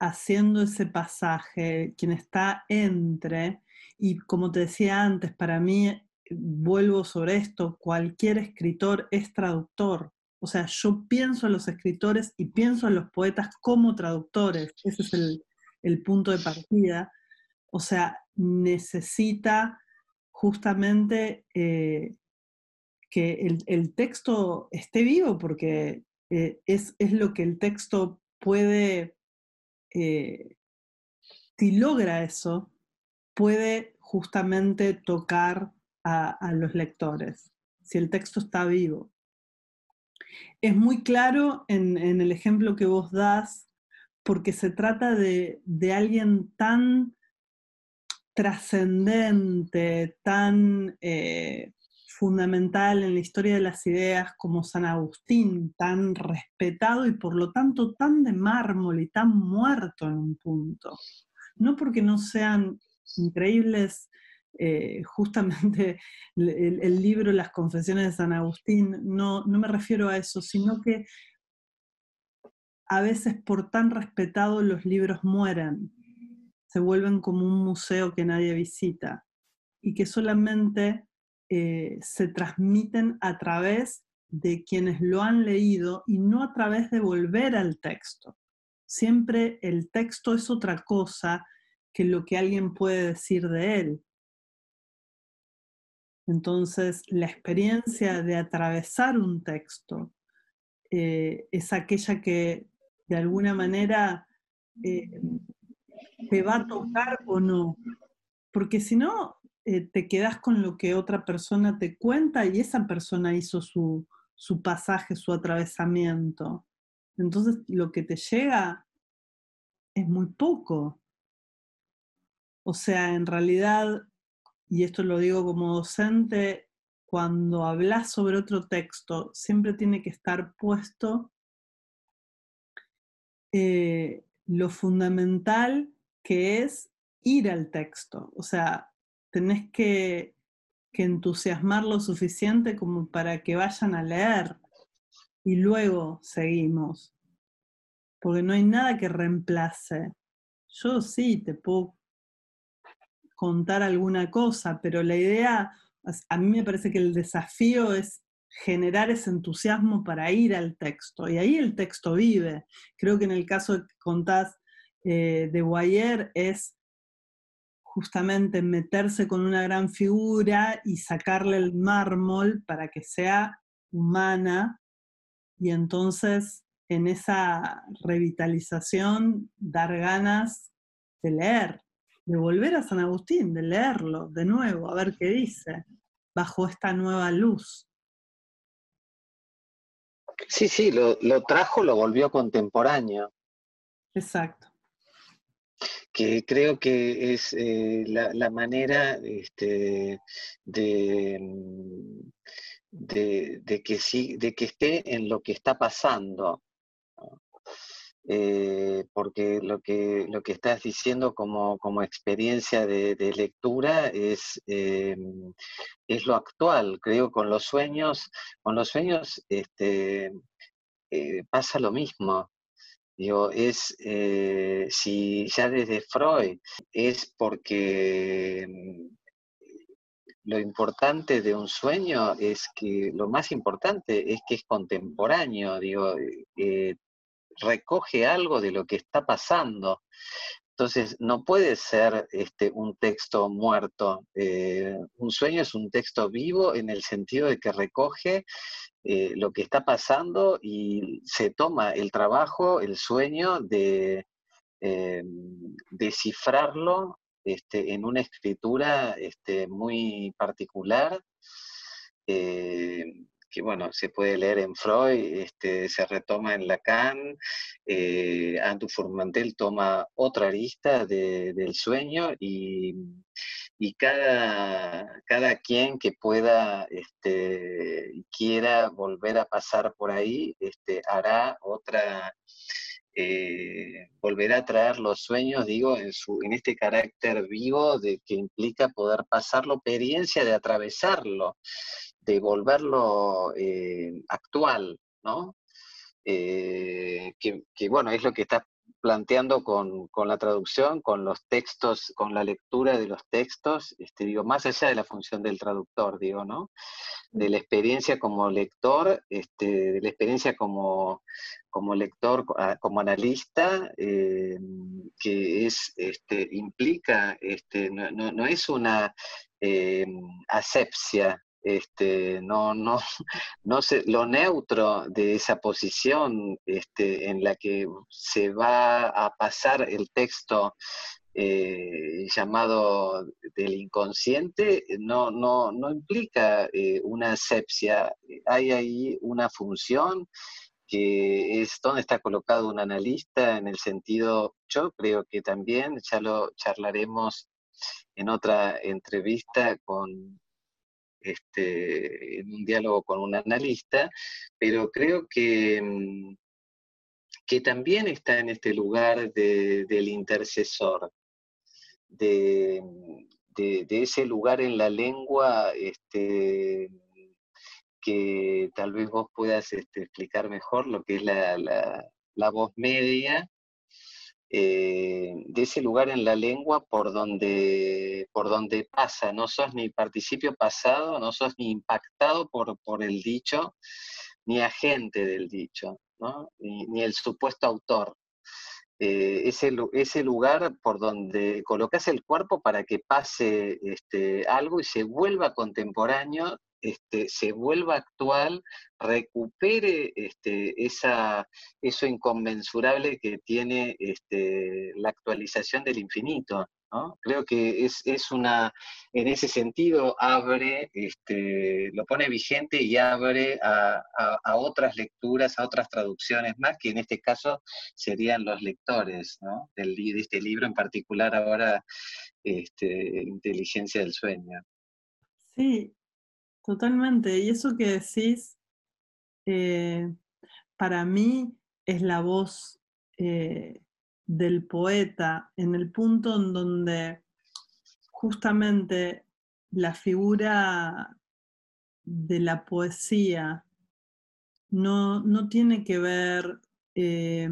haciendo ese pasaje, quien está entre, y como te decía antes, para mí, vuelvo sobre esto, cualquier escritor es traductor. O sea, yo pienso a los escritores y pienso a los poetas como traductores. Ese es el, punto de partida. O sea, necesita justamente eh, que el, texto esté vivo porque eh, es, lo que el texto puede, eh, si logra eso, puede justamente tocar a los lectores, si el texto está vivo. Es muy claro en, el ejemplo que vos das, porque se trata de, alguien tan trascendente, tan eh, fundamental en la historia de las ideas como San Agustín, tan respetado y por lo tanto tan de mármol y tan muerto en un punto. No porque no sean increíbles eh, justamente el, libro Las Confesiones de San Agustín, no, no me refiero a eso, sino que a veces por tan respetado los libros mueren, se vuelven como un museo que nadie visita y que solamente eh, se transmiten a través de quienes lo han leído y no a través de volver al texto. Siempre el texto es otra cosa que lo que alguien puede decir de él. Entonces, la experiencia de atravesar un texto eh, es aquella que de alguna manera eh, te va a tocar o no. Porque si no, eh, te quedas con lo que otra persona te cuenta y esa persona hizo su, su pasaje, su atravesamiento. Entonces, lo que te llega es muy poco. O sea, en realidad y esto lo digo como docente, cuando hablas sobre otro texto, siempre tiene que estar puesto eh, lo fundamental que es ir al texto. O sea, tenés que, que entusiasmar lo suficiente como para que vayan a leer y luego seguimos. Porque no hay nada que reemplace. Yo sí te puedo contar alguna cosa, pero la idea, a mí me parece que el desafío es generar ese entusiasmo para ir al texto, y ahí el texto vive. Creo que en el caso que contás eh, de Guayer es justamente meterse con una gran figura y sacarle el mármol para que sea humana, y entonces en esa revitalización dar ganas de leer, de volver a San Agustín, de leerlo de nuevo, a ver qué dice, bajo esta nueva luz. Sí, sí, lo, trajo, lo volvió contemporáneo. Exacto. Que creo que es eh, la, manera este, de, de, que sí, de que esté en lo que está pasando. Eh, porque lo que, lo que estás diciendo como, experiencia de, lectura es, eh, es lo actual, creo, con los sueños, con los sueños este, pasa lo mismo. Digo, es, si ya desde Freud, es porque mm, lo importante de un sueño es que, lo más importante es que es contemporáneo, digo, recoge algo de lo que está pasando. Entonces, no puede ser este, un texto muerto. Eh, un sueño es un texto vivo en el sentido de que recoge eh, lo que está pasando y se toma el trabajo, el sueño de eh, descifrarlo este, en una escritura este, muy particular que bueno, se puede leer en Freud, este, se retoma en Lacan, eh, Antu Formantel toma otra arista del sueño y, cada, cada, quien que pueda, este, quiera volver a pasar por ahí, este, hará otra, eh, volverá a traer los sueños, digo, en, su, en este carácter vivo de que implica poder pasar la experiencia de atravesarlo de volverlo eh, actual, ¿no? Eh, que, bueno, es lo que estás planteando con, la traducción, con los textos, con la lectura de los textos, este, digo, más allá de la función del traductor, digo, ¿no? De la experiencia como lector, este, de la experiencia como, como lector, ah, como analista, eh, que es, este, implica, este, no, no, es una eh, asepsia, este, no, no, no lo neutro de esa posición este, en la que se va a pasar el texto eh, llamado del inconsciente no, no, no implica eh, una asepsia, hay ahí una función que es donde está colocado un analista en el sentido, yo creo que también, ya lo charlaremos en otra entrevista con, este, en un diálogo con un analista, pero creo que, mm, que también está en este lugar del intercesor, de, ese lugar en la lengua este, que tal vez vos puedas este, explicar mejor lo que es la, la voz media eh, de ese lugar en la lengua por donde, por donde pasa, no sos ni participio pasado, no sos ni impactado por, por el dicho, ni agente del dicho, ni, el supuesto autor. Eh, ese, ese, lugar por donde colocas el cuerpo para que pase este, algo y se vuelva contemporáneo este, se vuelva actual, recupere este, esa, eso inconmensurable que tiene este, la actualización del infinito. Creo que es, una, en ese sentido, abre, este, lo pone vigente y abre a, otras lecturas, a otras traducciones más, que en este caso serían los lectores Del, de este libro en particular ahora, este, Inteligencia del Sueño. Sí, Totalmente. Y eso que decís, eh, para mí es la voz eh, del poeta en el punto en donde justamente la figura de la poesía no, tiene que ver eh,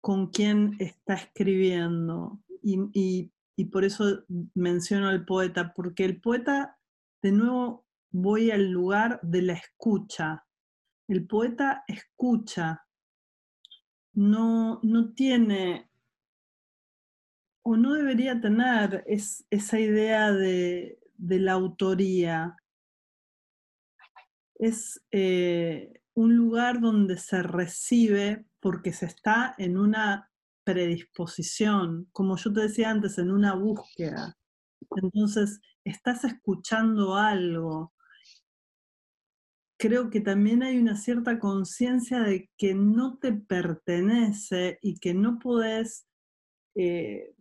con quién está escribiendo. y por eso menciono al poeta, porque el poeta de nuevo voy al lugar de la escucha. El poeta escucha, no, no tiene o no debería tener esa idea de, la autoría. Es eh, un lugar donde se recibe porque se está en una predisposición, como yo te decía antes, en una búsqueda. Entonces, estás escuchando algo. Creo que también hay una cierta conciencia de que no te pertenece y que no podés eh,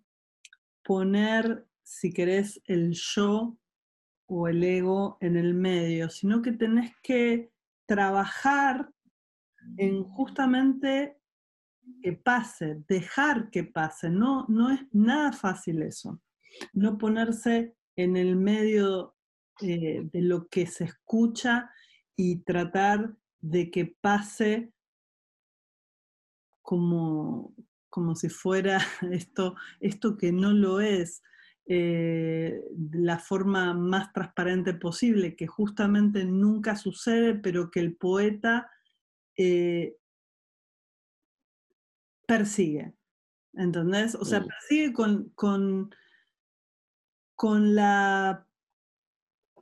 poner, si querés, el yo o el ego en el medio, sino que tenés que trabajar en justamente que pase, dejar que pase. No, no es nada fácil eso. No ponerse en el medio eh, de lo que se escucha y tratar de que pase como, como si fuera esto, esto que no lo es, eh, la forma más transparente posible, que justamente nunca sucede, pero que el poeta eh, persigue. ¿Entendés? O sea, mm. persigue con, con con la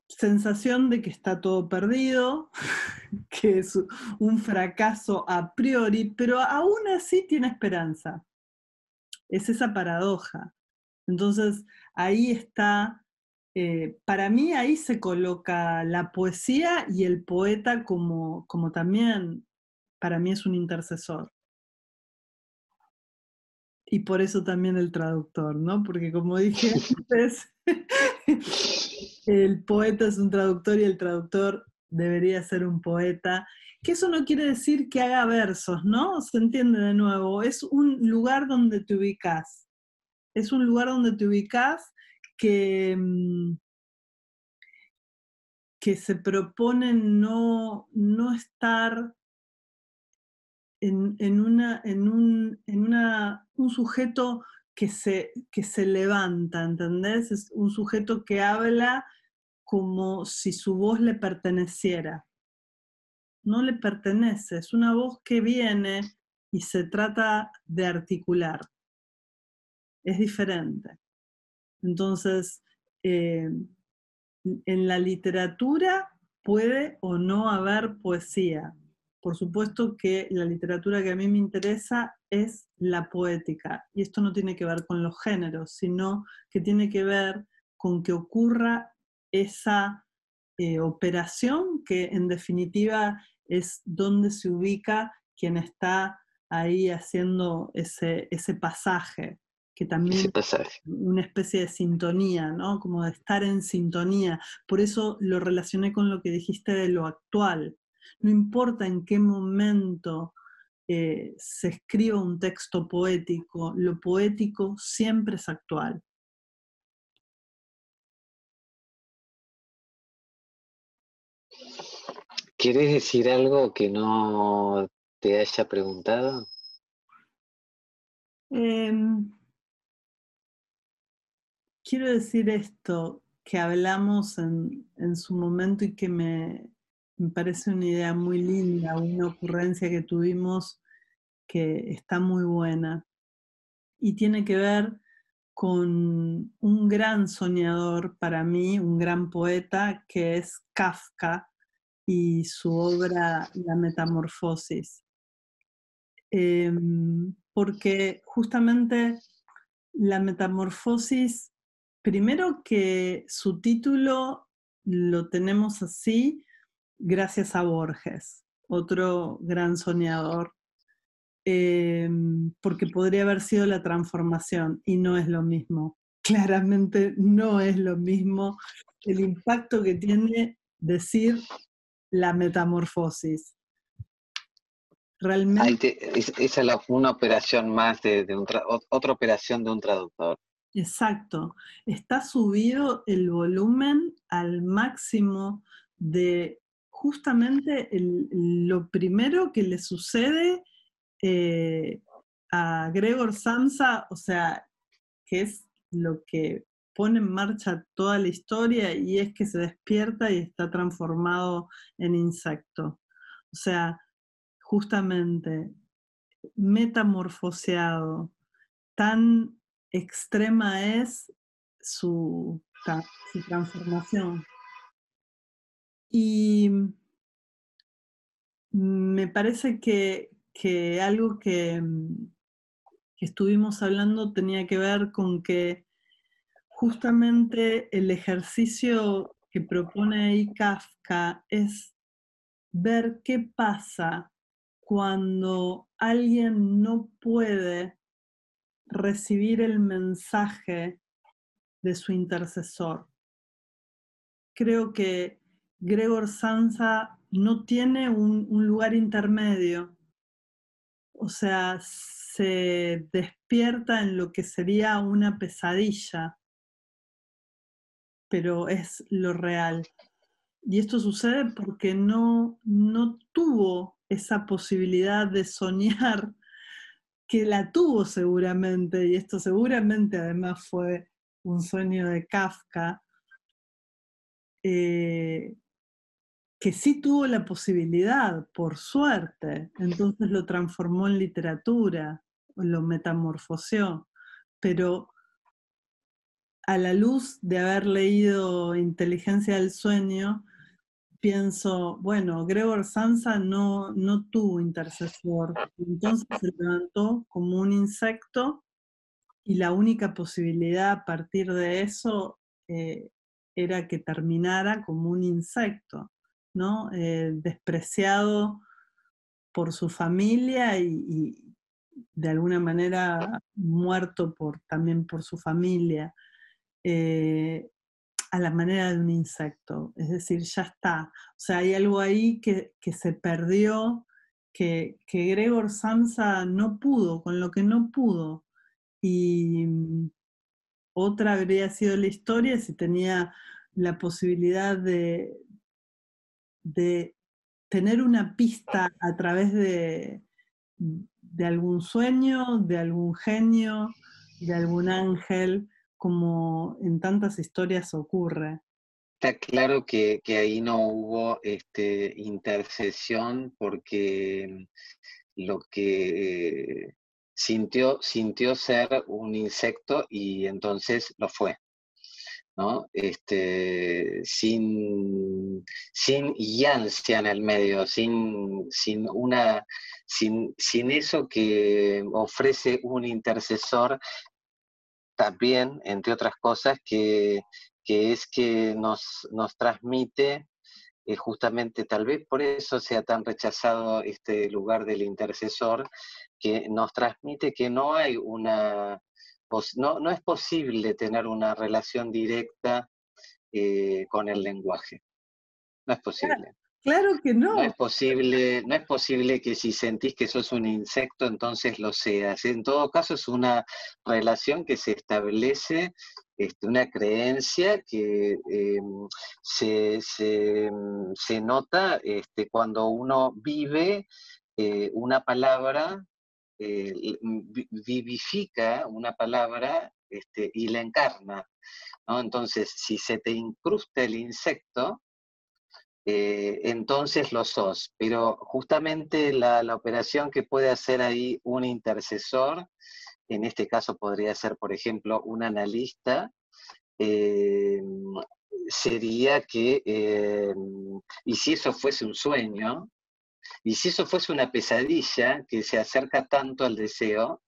sensación de que está todo perdido, que es un fracaso a priori, pero aún así tiene esperanza. Es esa paradoja. Entonces, ahí está, eh, para mí ahí se coloca la poesía y el poeta como, como también, para mí es un intercesor. Y por eso también el traductor, ¿no? Porque como dije antes, el poeta es un traductor y el traductor debería ser un poeta. Que eso no quiere decir que haga versos, ¿no? Se entiende de nuevo. Es un lugar donde te ubicas. Es un lugar donde te ubicas que, mm, que se propone no, no estar en, una, en, un, en una, un sujeto que se, que se levanta, ¿entendés? Es un sujeto que habla como si su voz le perteneciera. No le pertenece, es una voz que viene y se trata de articular. Es diferente. Entonces, eh, en la literatura puede o no haber poesía. Por supuesto que la literatura que a mí me interesa es la poética. Y esto no tiene que ver con los géneros, sino que tiene que ver con que ocurra esa eh, operación que en definitiva es donde se ubica quien está ahí haciendo ese, ese pasaje, que también es una especie de sintonía, ¿no? Como de estar en sintonía. Por eso lo relacioné con lo que dijiste de lo actual. No importa en qué momento eh, se escriba un texto poético, lo poético siempre es actual. ¿Quieres decir algo que no te haya preguntado? Em, quiero decir esto que hablamos en, su momento y que me, me, parece una idea muy linda, una ocurrencia que tuvimos que está muy buena y tiene que ver con un gran soñador para mí, un gran poeta que es Kafka y su obra La Metamorfosis. Em, porque justamente la metamorfosis Primero que su título lo tenemos así gracias a Borges, otro gran soñador, em, porque podría haber sido la transformación y no es lo mismo. Claramente no es lo mismo el impacto que tiene decir la metamorfosis. Realmente. esa es una operación más de, otra operación de un traductor. Exacto. Está subido el volumen al máximo de justamente lo primero que le sucede eh, a Gregor Samsa, o sea, que es lo que pone en marcha toda la historia y es que se despierta y está transformado en insecto. O sea, justamente metamorfoseado, tan extrema es su, transformación. Y me parece que, algo que, que, estuvimos hablando tenía que ver con que justamente el ejercicio que propone ahí Kafka es ver qué pasa cuando alguien no puede recibir el mensaje de su intercesor. Creo que Gregor Sansa no tiene un, lugar intermedio, o sea, se despierta en lo que sería una pesadilla, pero es lo real. Y esto sucede porque no, no tuvo esa posibilidad de soñar que la tuvo seguramente, y esto seguramente además fue un sueño de Kafka, eh, que sí tuvo la posibilidad, por suerte, entonces lo transformó en literatura, lo metamorfoseó, pero a la luz de haber leído Inteligencia del Sueño, pienso, bueno, Gregor Sansa no, no tuvo intercesor, entonces se levantó como un insecto y la única posibilidad a partir de eso eh, era que terminara como un insecto, ¿no? Eh, despreciado por su familia y, de alguna manera muerto por, también por su familia. Eh, a la manera de un insecto, es decir, ya está. O sea, hay algo ahí que, se perdió, que, Gregor Samsa no pudo, con lo que no pudo. Y mm, otra habría sido la historia si tenía la posibilidad de, de tener una pista a través de, de algún sueño, de algún genio, de algún ángel, como en tantas historias ocurre. Está claro que, ahí no hubo este, intercesión porque lo que sintió, sintió ser un insecto y entonces lo fue. ¿No? Este, sin, sin en el medio, sin, sin, una, sin, sin eso que ofrece un intercesor también, entre otras cosas, que, es que nos, nos transmite eh, justamente tal vez por eso sea tan rechazado este lugar del intercesor, que nos transmite que no hay una, no, no es posible tener una relación directa eh, con el lenguaje. No es posible. Claro, que no. No es posible, no es posible que si sentís que sos un insecto, entonces lo seas. En todo caso, es una relación que se establece este, una creencia que em, se, se, nota este, cuando uno vive eh, una palabra eh, vivifica una palabra este, y la encarna. Entonces, si se te incrusta el insecto, eh, entonces lo sos. Pero justamente la, operación que puede hacer ahí un intercesor, en este caso podría ser, por ejemplo, un analista, eh, sería que, y si eso fuese un sueño, y si eso fuese una pesadilla que se acerca tanto al deseo,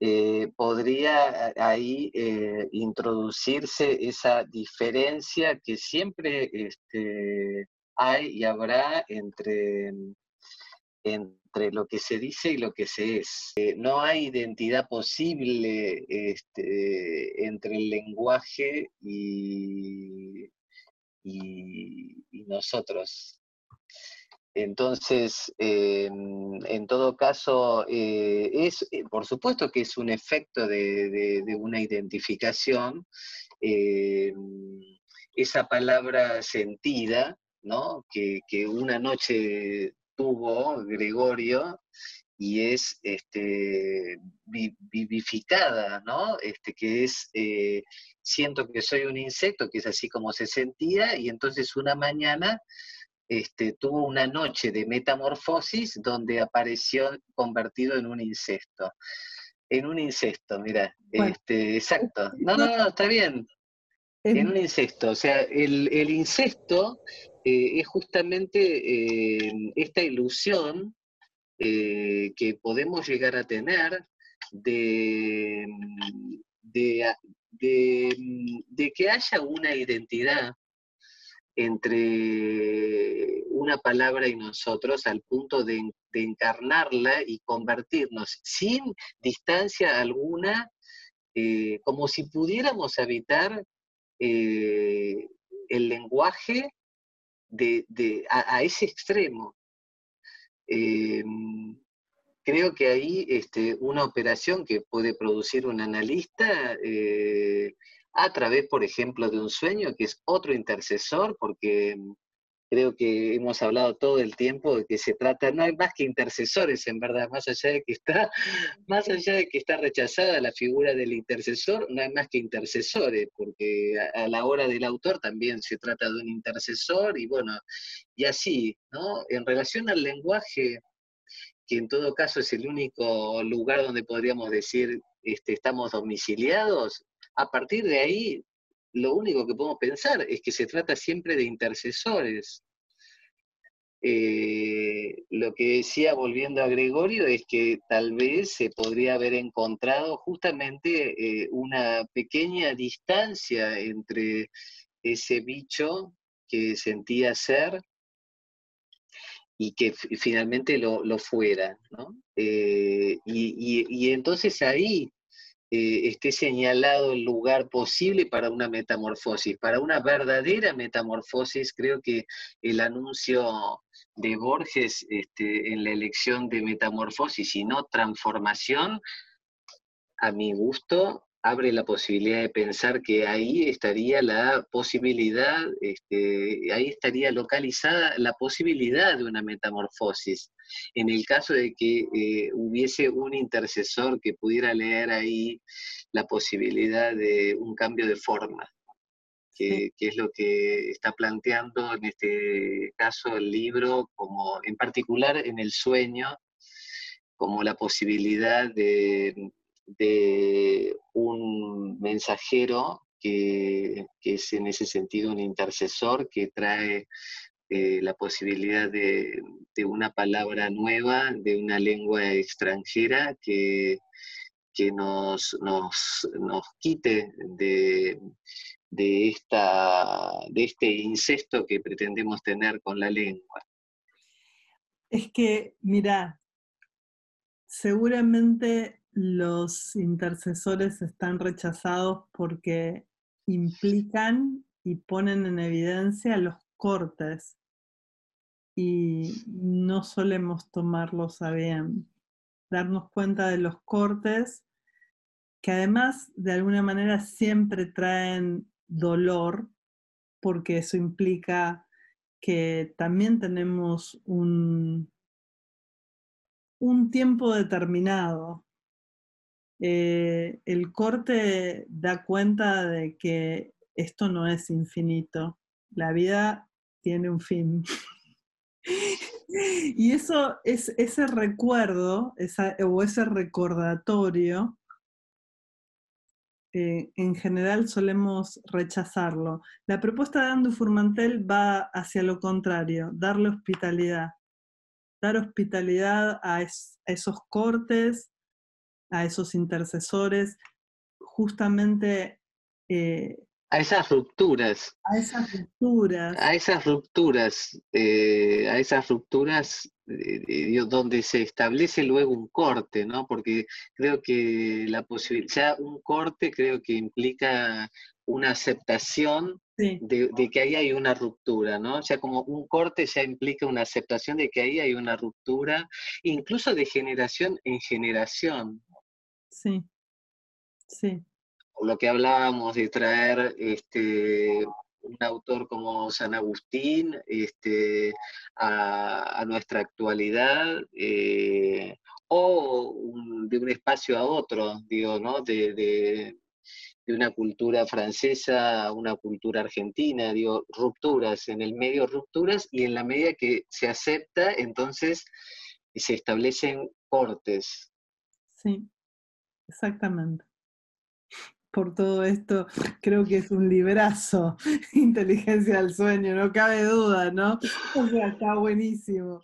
eh, podría ahí eh, introducirse esa diferencia que siempre este, hay y habrá entre, entre lo que se dice y lo que se es. Eh, no hay identidad posible este, entre el lenguaje y, y nosotros. Entonces, eh, en todo caso, eh, es, eh, por supuesto que es un efecto de, una identificación, esa palabra sentida, ¿no? que, una noche tuvo Gregorio y es este, vivificada, ¿no? Este, que es, siento que soy un insecto, que es así como se sentía, y entonces una mañana este, tuvo una noche de metamorfosis donde apareció convertido en un incesto. En un incesto, mira, este, exacto. No, no, no, está bien. En un incesto, o sea, el, incesto eh, es justamente eh, esta ilusión eh, que podemos llegar a tener de, de, de que haya una identidad entre una palabra y nosotros al punto de, encarnarla y convertirnos sin distancia alguna, eh, como si pudiéramos habitar eh, el lenguaje de, a, ese extremo. Em, creo que ahí este, una operación que puede producir un analista eh, a través, por ejemplo, de un sueño, que es otro intercesor, porque creo que hemos hablado todo el tiempo de que se trata, no hay más que intercesores, en verdad, más allá de que está, más allá de que está rechazada la figura del intercesor, no hay más que intercesores, porque a, la hora del autor también se trata de un intercesor, y bueno, y así, ¿no? En relación al lenguaje, que en todo caso es el único lugar donde podríamos decir este, estamos domiciliados, a partir de ahí, lo único que podemos pensar es que se trata siempre de intercesores. Eh, lo que decía, volviendo a Gregorio, es que tal vez se podría haber encontrado justamente eh, una pequeña distancia entre ese bicho que sentía ser y que finalmente lo, fuera. Eh, y, entonces ahí eh, esté señalado el lugar posible para una metamorfosis. Para una verdadera metamorfosis, creo que el anuncio de Borges este, en la elección de metamorfosis y no transformación, a mi gusto, abre la posibilidad de pensar que ahí estaría la posibilidad, este, ahí estaría localizada la posibilidad de una metamorfosis. En el caso de que eh, hubiese un intercesor que pudiera leer ahí la posibilidad de un cambio de forma, que, que, es lo que está planteando en este caso el libro, como en particular en el sueño, como la posibilidad de de un mensajero que, es en ese sentido un intercesor que trae eh, la posibilidad de, una palabra nueva, de una lengua extranjera que, que nos, nos, quite de, de, esta, de este incesto que pretendemos tener con la lengua. Es que, mira, seguramente los intercesores están rechazados porque implican y ponen en evidencia los cortes y no solemos tomarlos a bien. Darnos cuenta de los cortes que además de alguna manera siempre traen dolor porque eso implica que también tenemos un, un tiempo determinado eh, el corte da cuenta de que esto no es infinito, la vida tiene un fin. y eso es ese recuerdo o ese recordatorio, eh, en general solemos rechazarlo. La propuesta de Andu Furmantel va hacia lo contrario, darle hospitalidad, dar hospitalidad a esos cortes, a esos intercesores, justamente... Eh, a esas rupturas. A esas rupturas. A esas rupturas, eh, a esas rupturas eh, donde se establece luego un corte, ¿no? Porque creo que la posibilidad, un corte creo que implica una aceptación de, de, que ahí hay una ruptura, ¿no? O sea, como un corte ya implica una aceptación de que ahí hay una ruptura, incluso de generación en generación, Sí, sí. Lo que hablábamos de traer este, un autor como San Agustín este, a, nuestra actualidad, eh, o de un espacio a otro, digo, ¿no? De, de, una cultura francesa a una cultura argentina, digo, rupturas, en el medio rupturas, y en la medida que se acepta, entonces se establecen cortes. Sí. Exactamente. Por todo esto, creo que es un librazo, inteligencia del sueño, no cabe duda, ¿no? O sea, está buenísimo.